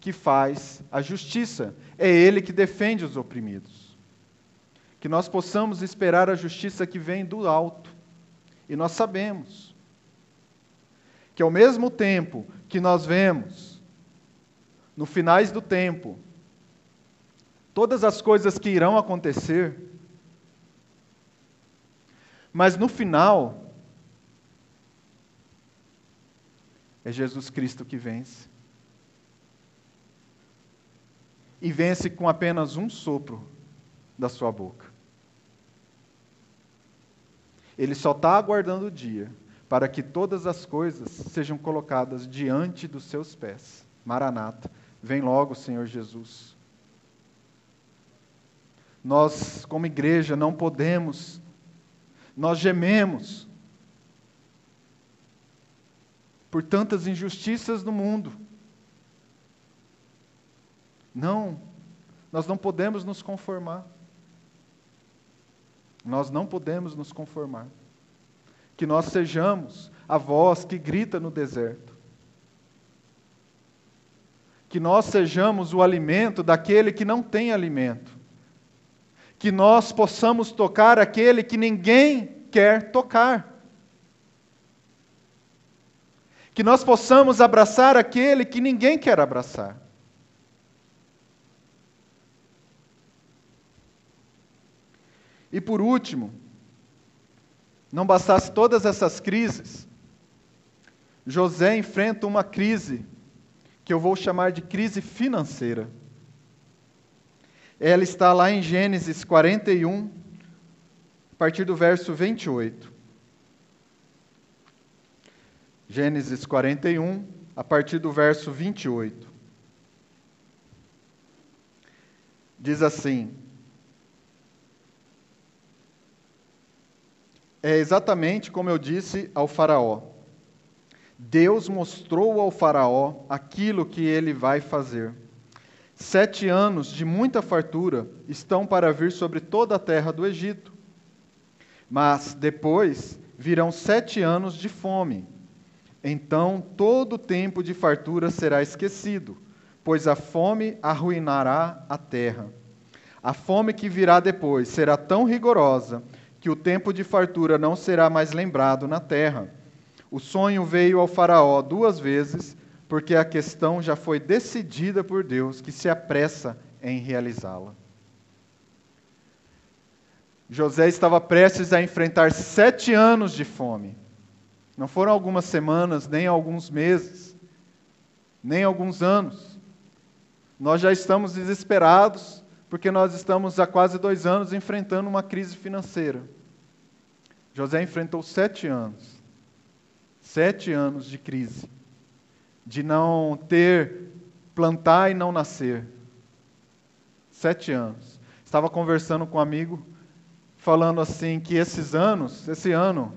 que faz a justiça, é Ele que defende os oprimidos. Que nós possamos esperar a justiça que vem do alto. E nós sabemos que, ao mesmo tempo que nós vemos, no finais do tempo, todas as coisas que irão acontecer, mas no final, É Jesus Cristo que vence. E vence com apenas um sopro da sua boca. Ele só está aguardando o dia para que todas as coisas sejam colocadas diante dos seus pés. Maranata, vem logo, Senhor Jesus. Nós, como igreja, não podemos, nós gememos, por tantas injustiças no mundo. Não, nós não podemos nos conformar. Nós não podemos nos conformar. Que nós sejamos a voz que grita no deserto. Que nós sejamos o alimento daquele que não tem alimento. Que nós possamos tocar aquele que ninguém quer tocar. Que nós possamos abraçar aquele que ninguém quer abraçar. E por último, não bastasse todas essas crises, José enfrenta uma crise que eu vou chamar de crise financeira. Ela está lá em Gênesis 41, a partir do verso 28. Gênesis 41, a partir do verso 28. Diz assim: é exatamente como eu disse ao Faraó. Deus mostrou ao Faraó aquilo que ele vai fazer. Sete anos de muita fartura estão para vir sobre toda a terra do Egito. Mas depois virão sete anos de fome. Então todo o tempo de fartura será esquecido, pois a fome arruinará a terra. A fome que virá depois será tão rigorosa que o tempo de fartura não será mais lembrado na terra. O sonho veio ao Faraó duas vezes, porque a questão já foi decidida por Deus, que se apressa em realizá-la. José estava prestes a enfrentar sete anos de fome. Não foram algumas semanas, nem alguns meses, nem alguns anos. Nós já estamos desesperados, porque nós estamos há quase dois anos enfrentando uma crise financeira. José enfrentou sete anos, sete anos de crise, de não ter, plantar e não nascer. Sete anos. Estava conversando com um amigo, falando assim que esses anos, esse ano,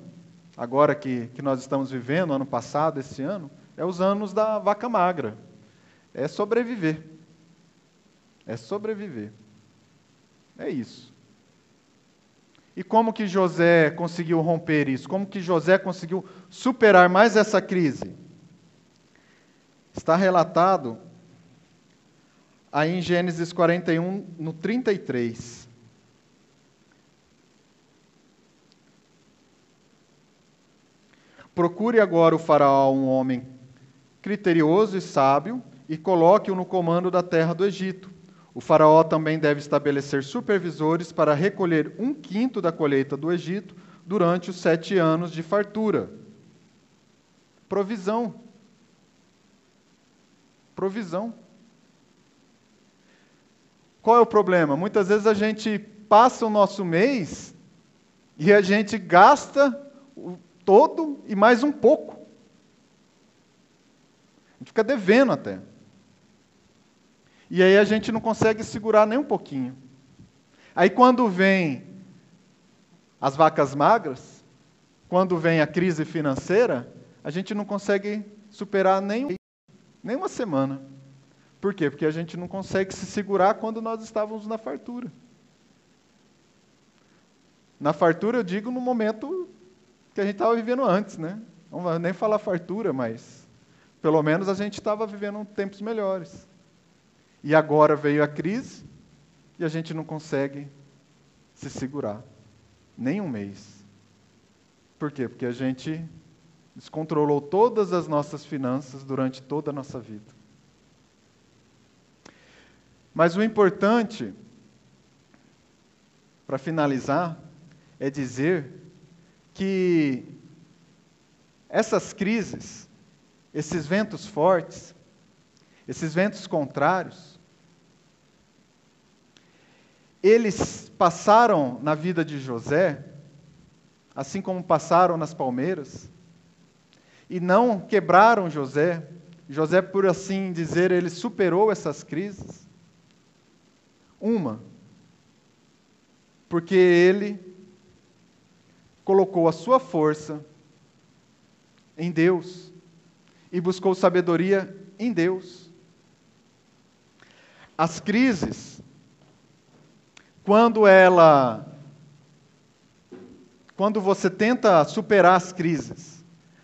agora que, que nós estamos vivendo, ano passado, esse ano, é os anos da vaca magra. É sobreviver. É sobreviver. É isso. E como que José conseguiu romper isso? Como que José conseguiu superar mais essa crise? Está relatado aí em Gênesis 41, no 33. Procure agora o faraó um homem criterioso e sábio e coloque-o no comando da terra do Egito o Faraó também deve estabelecer supervisores para recolher um quinto da colheita do Egito durante os sete anos de fartura. Provisão. Provisão. Qual é o problema? Muitas vezes a gente passa o nosso mês e a gente gasta o todo e mais um pouco. A gente fica devendo até. E aí a gente não consegue segurar nem um pouquinho. Aí quando vem as vacas magras, quando vem a crise financeira, a gente não consegue superar nem, nem uma semana. Por quê? Porque a gente não consegue se segurar quando nós estávamos na fartura. Na fartura eu digo no momento que a gente estava vivendo antes, né? Não vou nem falar fartura, mas pelo menos a gente estava vivendo tempos melhores. E agora veio a crise e a gente não consegue se segurar. Nem um mês. Por quê? Porque a gente descontrolou todas as nossas finanças durante toda a nossa vida. Mas o importante, para finalizar, é dizer que essas crises, esses ventos fortes, esses ventos contrários, eles passaram na vida de José, assim como passaram nas palmeiras, e não quebraram José. José, por assim dizer, ele superou essas crises. Uma, porque ele colocou a sua força em Deus e buscou sabedoria em Deus. As crises, quando ela quando você tenta superar as crises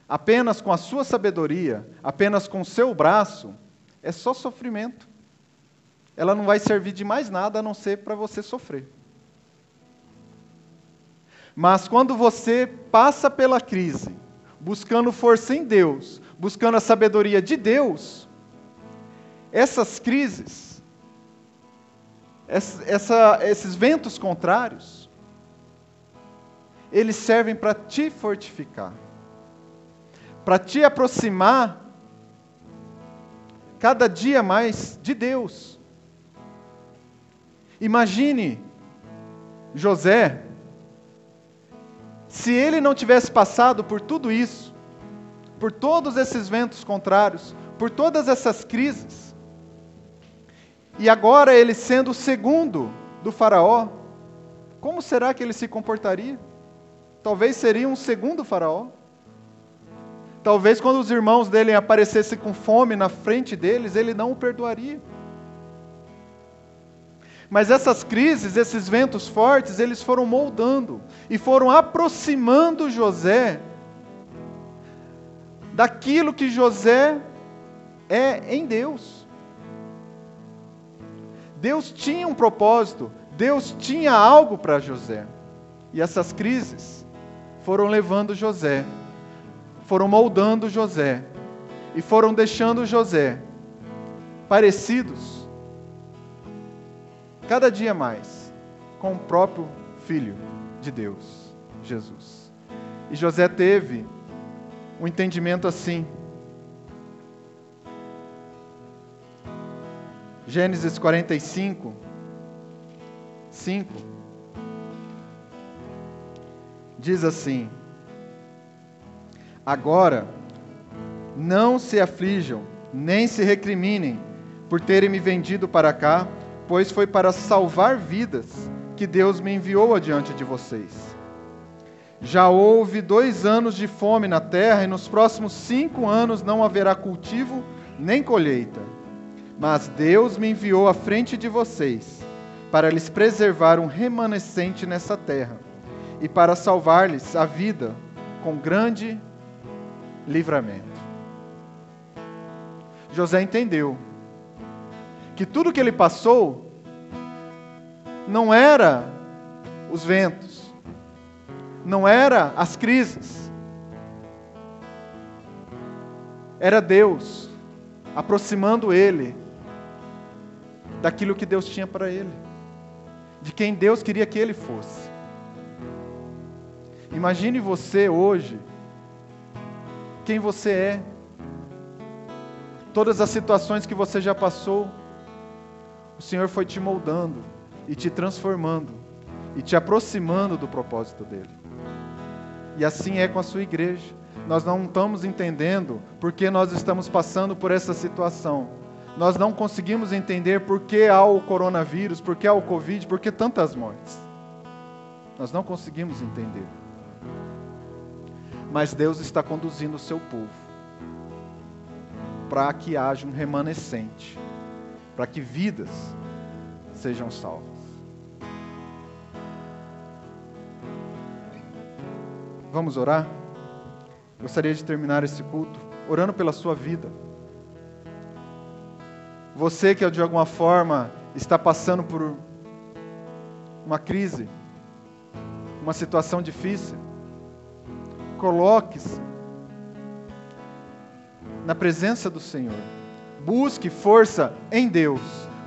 apenas com a sua sabedoria, apenas com o seu braço, é só sofrimento. Ela não vai servir de mais nada a não ser para você sofrer. Mas quando você passa pela crise, buscando força em Deus, buscando a sabedoria de Deus, essas crises, essa, esses ventos contrários, eles servem para te fortificar, para te aproximar cada dia mais de Deus. Imagine José, se ele não tivesse passado por tudo isso, por todos esses ventos contrários, por todas essas crises, e agora ele sendo o segundo do Faraó, como será que ele se comportaria? Talvez seria um segundo Faraó. Talvez quando os irmãos dele aparecessem com fome na frente deles, ele não o perdoaria. Mas essas crises, esses ventos fortes, eles foram moldando e foram aproximando José daquilo que José é em Deus. Deus tinha um propósito, Deus tinha algo para José. E essas crises foram levando José foram moldando José e foram deixando José parecidos cada dia mais com o próprio Filho de Deus, Jesus. E José teve um entendimento assim. Gênesis 45, 5 diz assim: Agora, não se aflijam, nem se recriminem por terem me vendido para cá, pois foi para salvar vidas que Deus me enviou adiante de vocês. Já houve dois anos de fome na terra, e nos próximos cinco anos não haverá cultivo nem colheita. Mas Deus me enviou à frente de vocês, para lhes preservar um remanescente nessa terra, e para salvar-lhes a vida com grande livramento. José entendeu que tudo que ele passou não era os ventos, não era as crises, era Deus aproximando ele daquilo que Deus tinha para ele, de quem Deus queria que ele fosse. Imagine você hoje quem você é, todas as situações que você já passou, o Senhor foi te moldando e te transformando e te aproximando do propósito dele. E assim é com a sua igreja. Nós não estamos entendendo porque nós estamos passando por essa situação. Nós não conseguimos entender por que há o coronavírus, por que há o Covid, por que tantas mortes. Nós não conseguimos entender mas Deus está conduzindo o seu povo para que haja um remanescente, para que vidas sejam salvas. Vamos orar? Gostaria de terminar esse culto orando pela sua vida. Você que de alguma forma está passando por uma crise, uma situação difícil, Coloque-se na presença do Senhor. Busque força em Deus.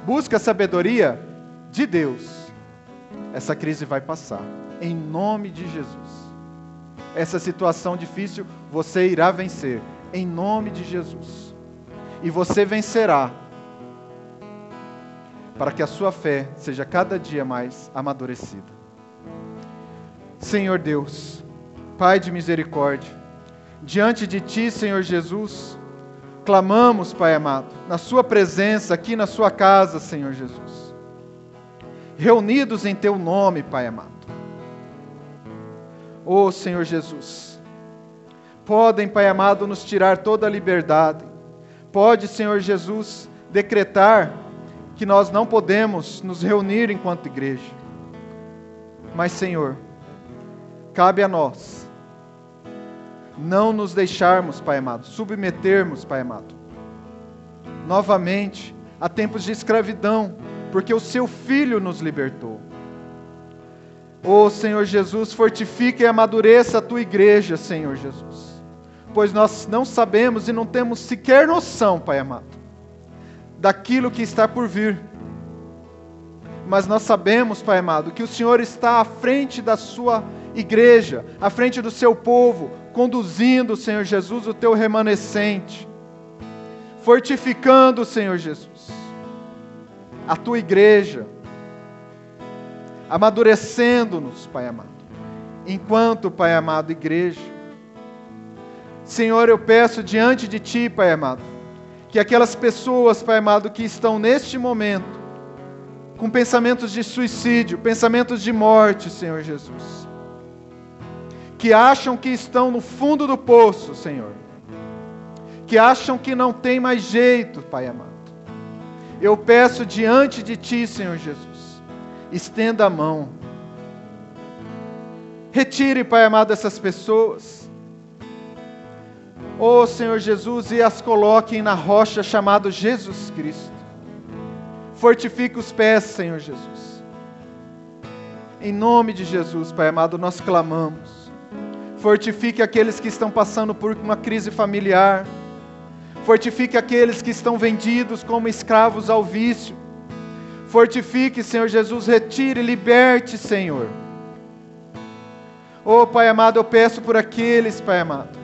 Busque a sabedoria de Deus. Essa crise vai passar. Em nome de Jesus. Essa situação difícil você irá vencer. Em nome de Jesus. E você vencerá. Para que a sua fé seja cada dia mais amadurecida. Senhor Deus. Pai de misericórdia, diante de Ti, Senhor Jesus, clamamos, Pai amado, na Sua presença, aqui na Sua casa, Senhor Jesus, reunidos em Teu nome, Pai amado. Oh, Senhor Jesus, podem, Pai amado, nos tirar toda a liberdade, pode, Senhor Jesus, decretar que nós não podemos nos reunir enquanto igreja, mas, Senhor, cabe a nós não nos deixarmos, Pai amado, submetermos, Pai amado, novamente a tempos de escravidão, porque o seu filho nos libertou. Ó oh, Senhor Jesus, fortifique e amadureça a tua igreja, Senhor Jesus, pois nós não sabemos e não temos sequer noção, Pai amado, daquilo que está por vir. Mas nós sabemos, Pai amado, que o Senhor está à frente da sua igreja, à frente do seu povo, conduzindo, Senhor Jesus, o teu remanescente, fortificando, Senhor Jesus, a tua igreja, amadurecendo-nos, Pai amado, enquanto, Pai amado, igreja. Senhor, eu peço diante de Ti, Pai amado, que aquelas pessoas, Pai amado, que estão neste momento com pensamentos de suicídio, pensamentos de morte, Senhor Jesus, que acham que estão no fundo do poço, Senhor, que acham que não tem mais jeito, Pai amado. Eu peço diante de Ti, Senhor Jesus, estenda a mão. Retire, Pai amado, essas pessoas. Oh Senhor Jesus, e as coloquem na rocha chamada Jesus Cristo. Fortifique os pés, Senhor Jesus. Em nome de Jesus, Pai amado, nós clamamos. Fortifique aqueles que estão passando por uma crise familiar. Fortifique aqueles que estão vendidos como escravos ao vício. Fortifique, Senhor Jesus, retire, liberte, Senhor. Oh, Pai amado, eu peço por aqueles, Pai amado,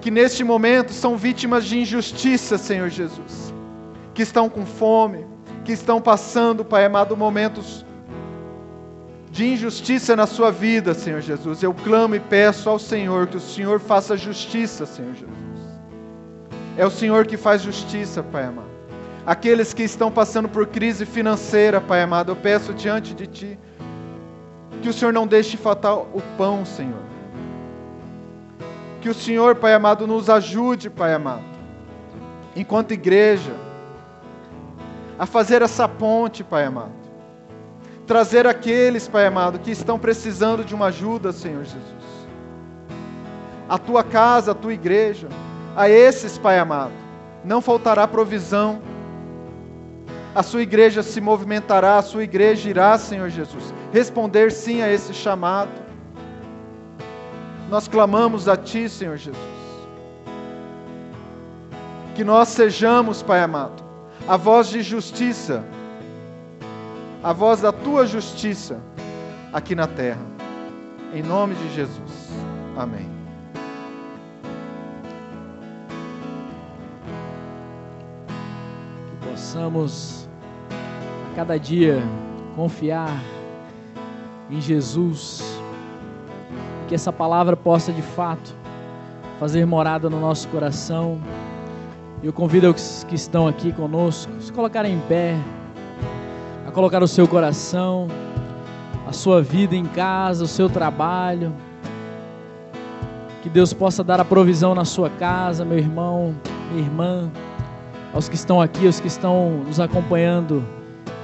que neste momento são vítimas de injustiça, Senhor Jesus, que estão com fome, que estão passando, Pai amado, momentos de injustiça na sua vida, Senhor Jesus. Eu clamo e peço ao Senhor que o Senhor faça justiça, Senhor Jesus. É o Senhor que faz justiça, Pai amado. Aqueles que estão passando por crise financeira, Pai amado, eu peço diante de Ti que o Senhor não deixe faltar o pão, Senhor. Que o Senhor, Pai amado, nos ajude, Pai amado, enquanto igreja, a fazer essa ponte, Pai amado trazer aqueles, Pai amado, que estão precisando de uma ajuda, Senhor Jesus. A tua casa, a tua igreja, a esses, Pai amado, não faltará provisão. A sua igreja se movimentará, a sua igreja irá, Senhor Jesus, responder sim a esse chamado. Nós clamamos a Ti, Senhor Jesus. Que nós sejamos, Pai amado, a voz de justiça a voz da tua justiça aqui na terra. Em nome de Jesus. Amém.
Que possamos a cada dia confiar em Jesus, que essa palavra possa de fato fazer morada no nosso coração. Eu convido os que estão aqui conosco a se colocarem em pé a colocar o seu coração, a sua vida em casa, o seu trabalho. Que Deus possa dar a provisão na sua casa, meu irmão, minha irmã, aos que estão aqui, aos que estão nos acompanhando,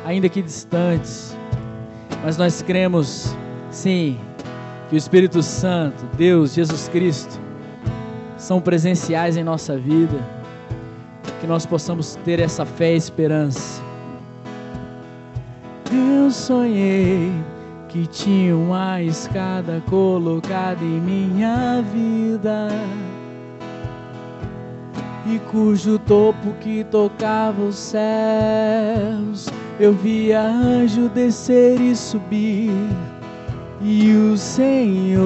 ainda que distantes. Mas nós cremos, sim, que o Espírito Santo, Deus, Jesus Cristo, são presenciais em nossa vida. Que nós possamos ter essa fé e esperança. Eu sonhei que tinha uma escada colocada em minha vida. E cujo topo que tocava os céus eu via anjo descer e subir e o Senhor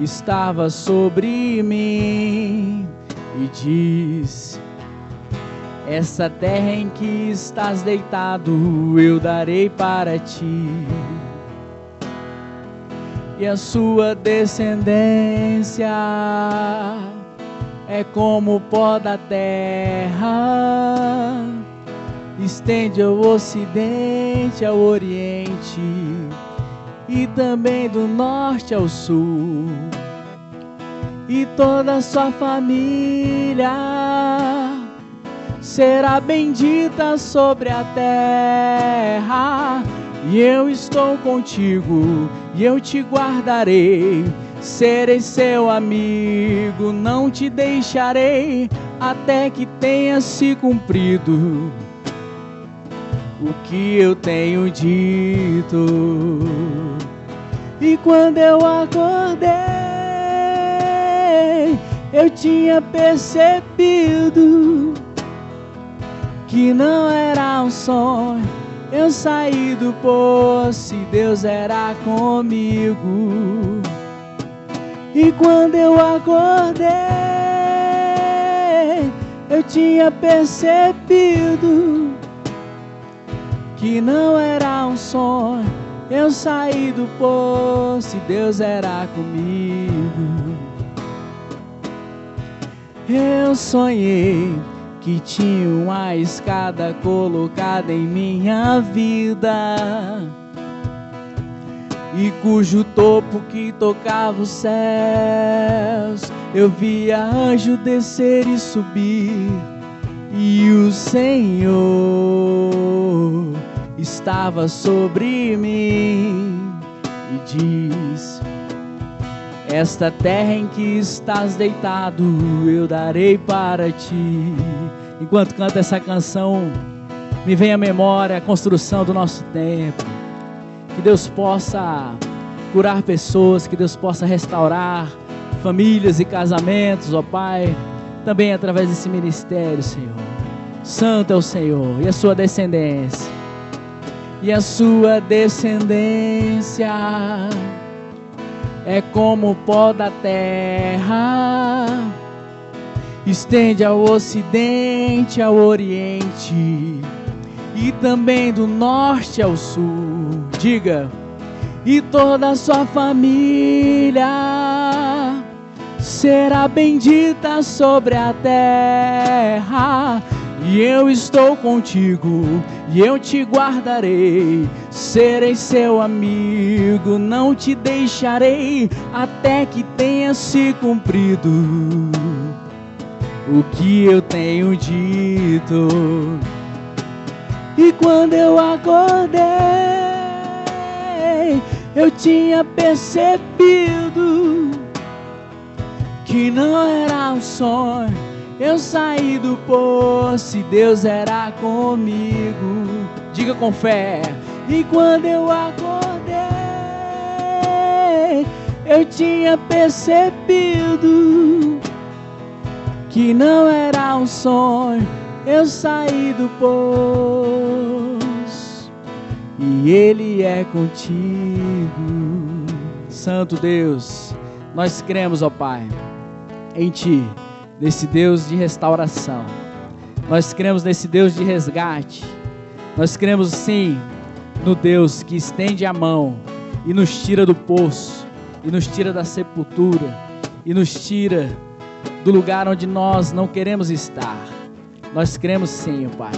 estava sobre mim e disse essa terra em que estás deitado eu darei para ti, e a sua descendência é como o pó da terra, estende ao ocidente, ao oriente, e também do norte ao sul, e toda sua família será bendita sobre a terra e eu estou contigo, e eu te guardarei. Serei seu amigo, não te deixarei até que tenha se cumprido o que eu tenho dito. E quando eu acordei, eu tinha percebido que não era um sonho. Eu saí do poço e Deus era comigo. E quando eu acordei, eu tinha percebido que não era um sonho. Eu saí do poço e Deus era comigo. Eu sonhei que tinha uma escada colocada em minha vida e cujo topo que tocava os céus eu via anjo descer e subir e o Senhor estava sobre mim e diz: Esta terra em que estás deitado eu darei para ti. Enquanto canta essa canção, me vem à memória a construção do nosso templo. Que Deus possa curar pessoas, que Deus possa restaurar famílias e casamentos, ó Pai, também através desse ministério, Senhor. Santo é o Senhor e a sua descendência e a sua descendência é como o pó da terra, estende ao ocidente, ao oriente e também do norte ao sul. Diga, e toda a sua família será bendita sobre a terra e eu estou contigo, e eu te guardarei. Serei seu amigo, não te deixarei até que tenha se cumprido o que eu tenho dito. E quando eu acordei, eu tinha percebido que não era um sonho eu saí do poço e Deus era comigo. Diga com fé. E quando eu acordei, eu tinha percebido que não era um sonho. Eu saí do poço e Ele é contigo. Santo Deus, nós cremos, ó Pai, em Ti nesse Deus de restauração. Nós cremos nesse Deus de resgate. Nós cremos sim no Deus que estende a mão e nos tira do poço, e nos tira da sepultura, e nos tira do lugar onde nós não queremos estar. Nós cremos sim, Pai.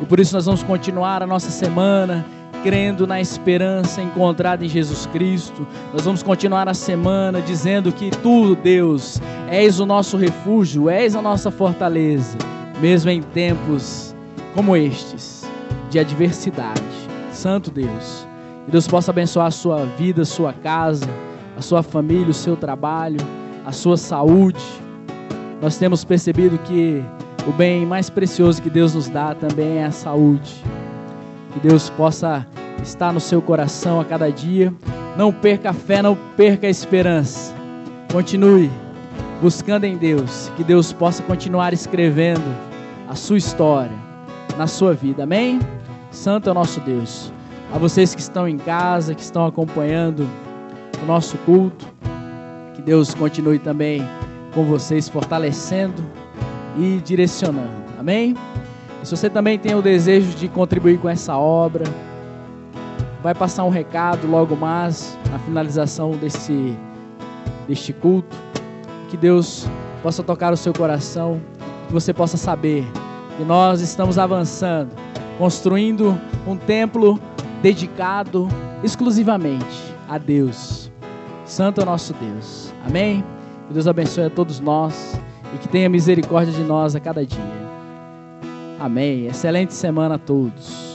E por isso nós vamos continuar a nossa semana crendo na esperança encontrada em Jesus Cristo. Nós vamos continuar a semana dizendo que tu, Deus, és o nosso refúgio, és a nossa fortaleza, mesmo em tempos como estes de adversidade. Santo Deus, que Deus possa abençoar a sua vida, a sua casa, a sua família, o seu trabalho, a sua saúde. Nós temos percebido que o bem mais precioso que Deus nos dá também é a saúde. Que Deus possa estar no seu coração a cada dia. Não perca a fé, não perca a esperança. Continue buscando em Deus, que Deus possa continuar escrevendo a sua história na sua vida. Amém? Santo é o nosso Deus. A vocês que estão em casa, que estão acompanhando o nosso culto, que Deus continue também com vocês, fortalecendo e direcionando. Amém? Se você também tem o desejo de contribuir com essa obra, vai passar um recado logo mais na finalização desse, deste culto. Que Deus possa tocar o seu coração, que você possa saber que nós estamos avançando, construindo um templo dedicado exclusivamente a Deus. Santo é o nosso Deus. Amém? Que Deus abençoe a todos nós e que tenha misericórdia de nós a cada dia. Amém. Excelente semana a todos.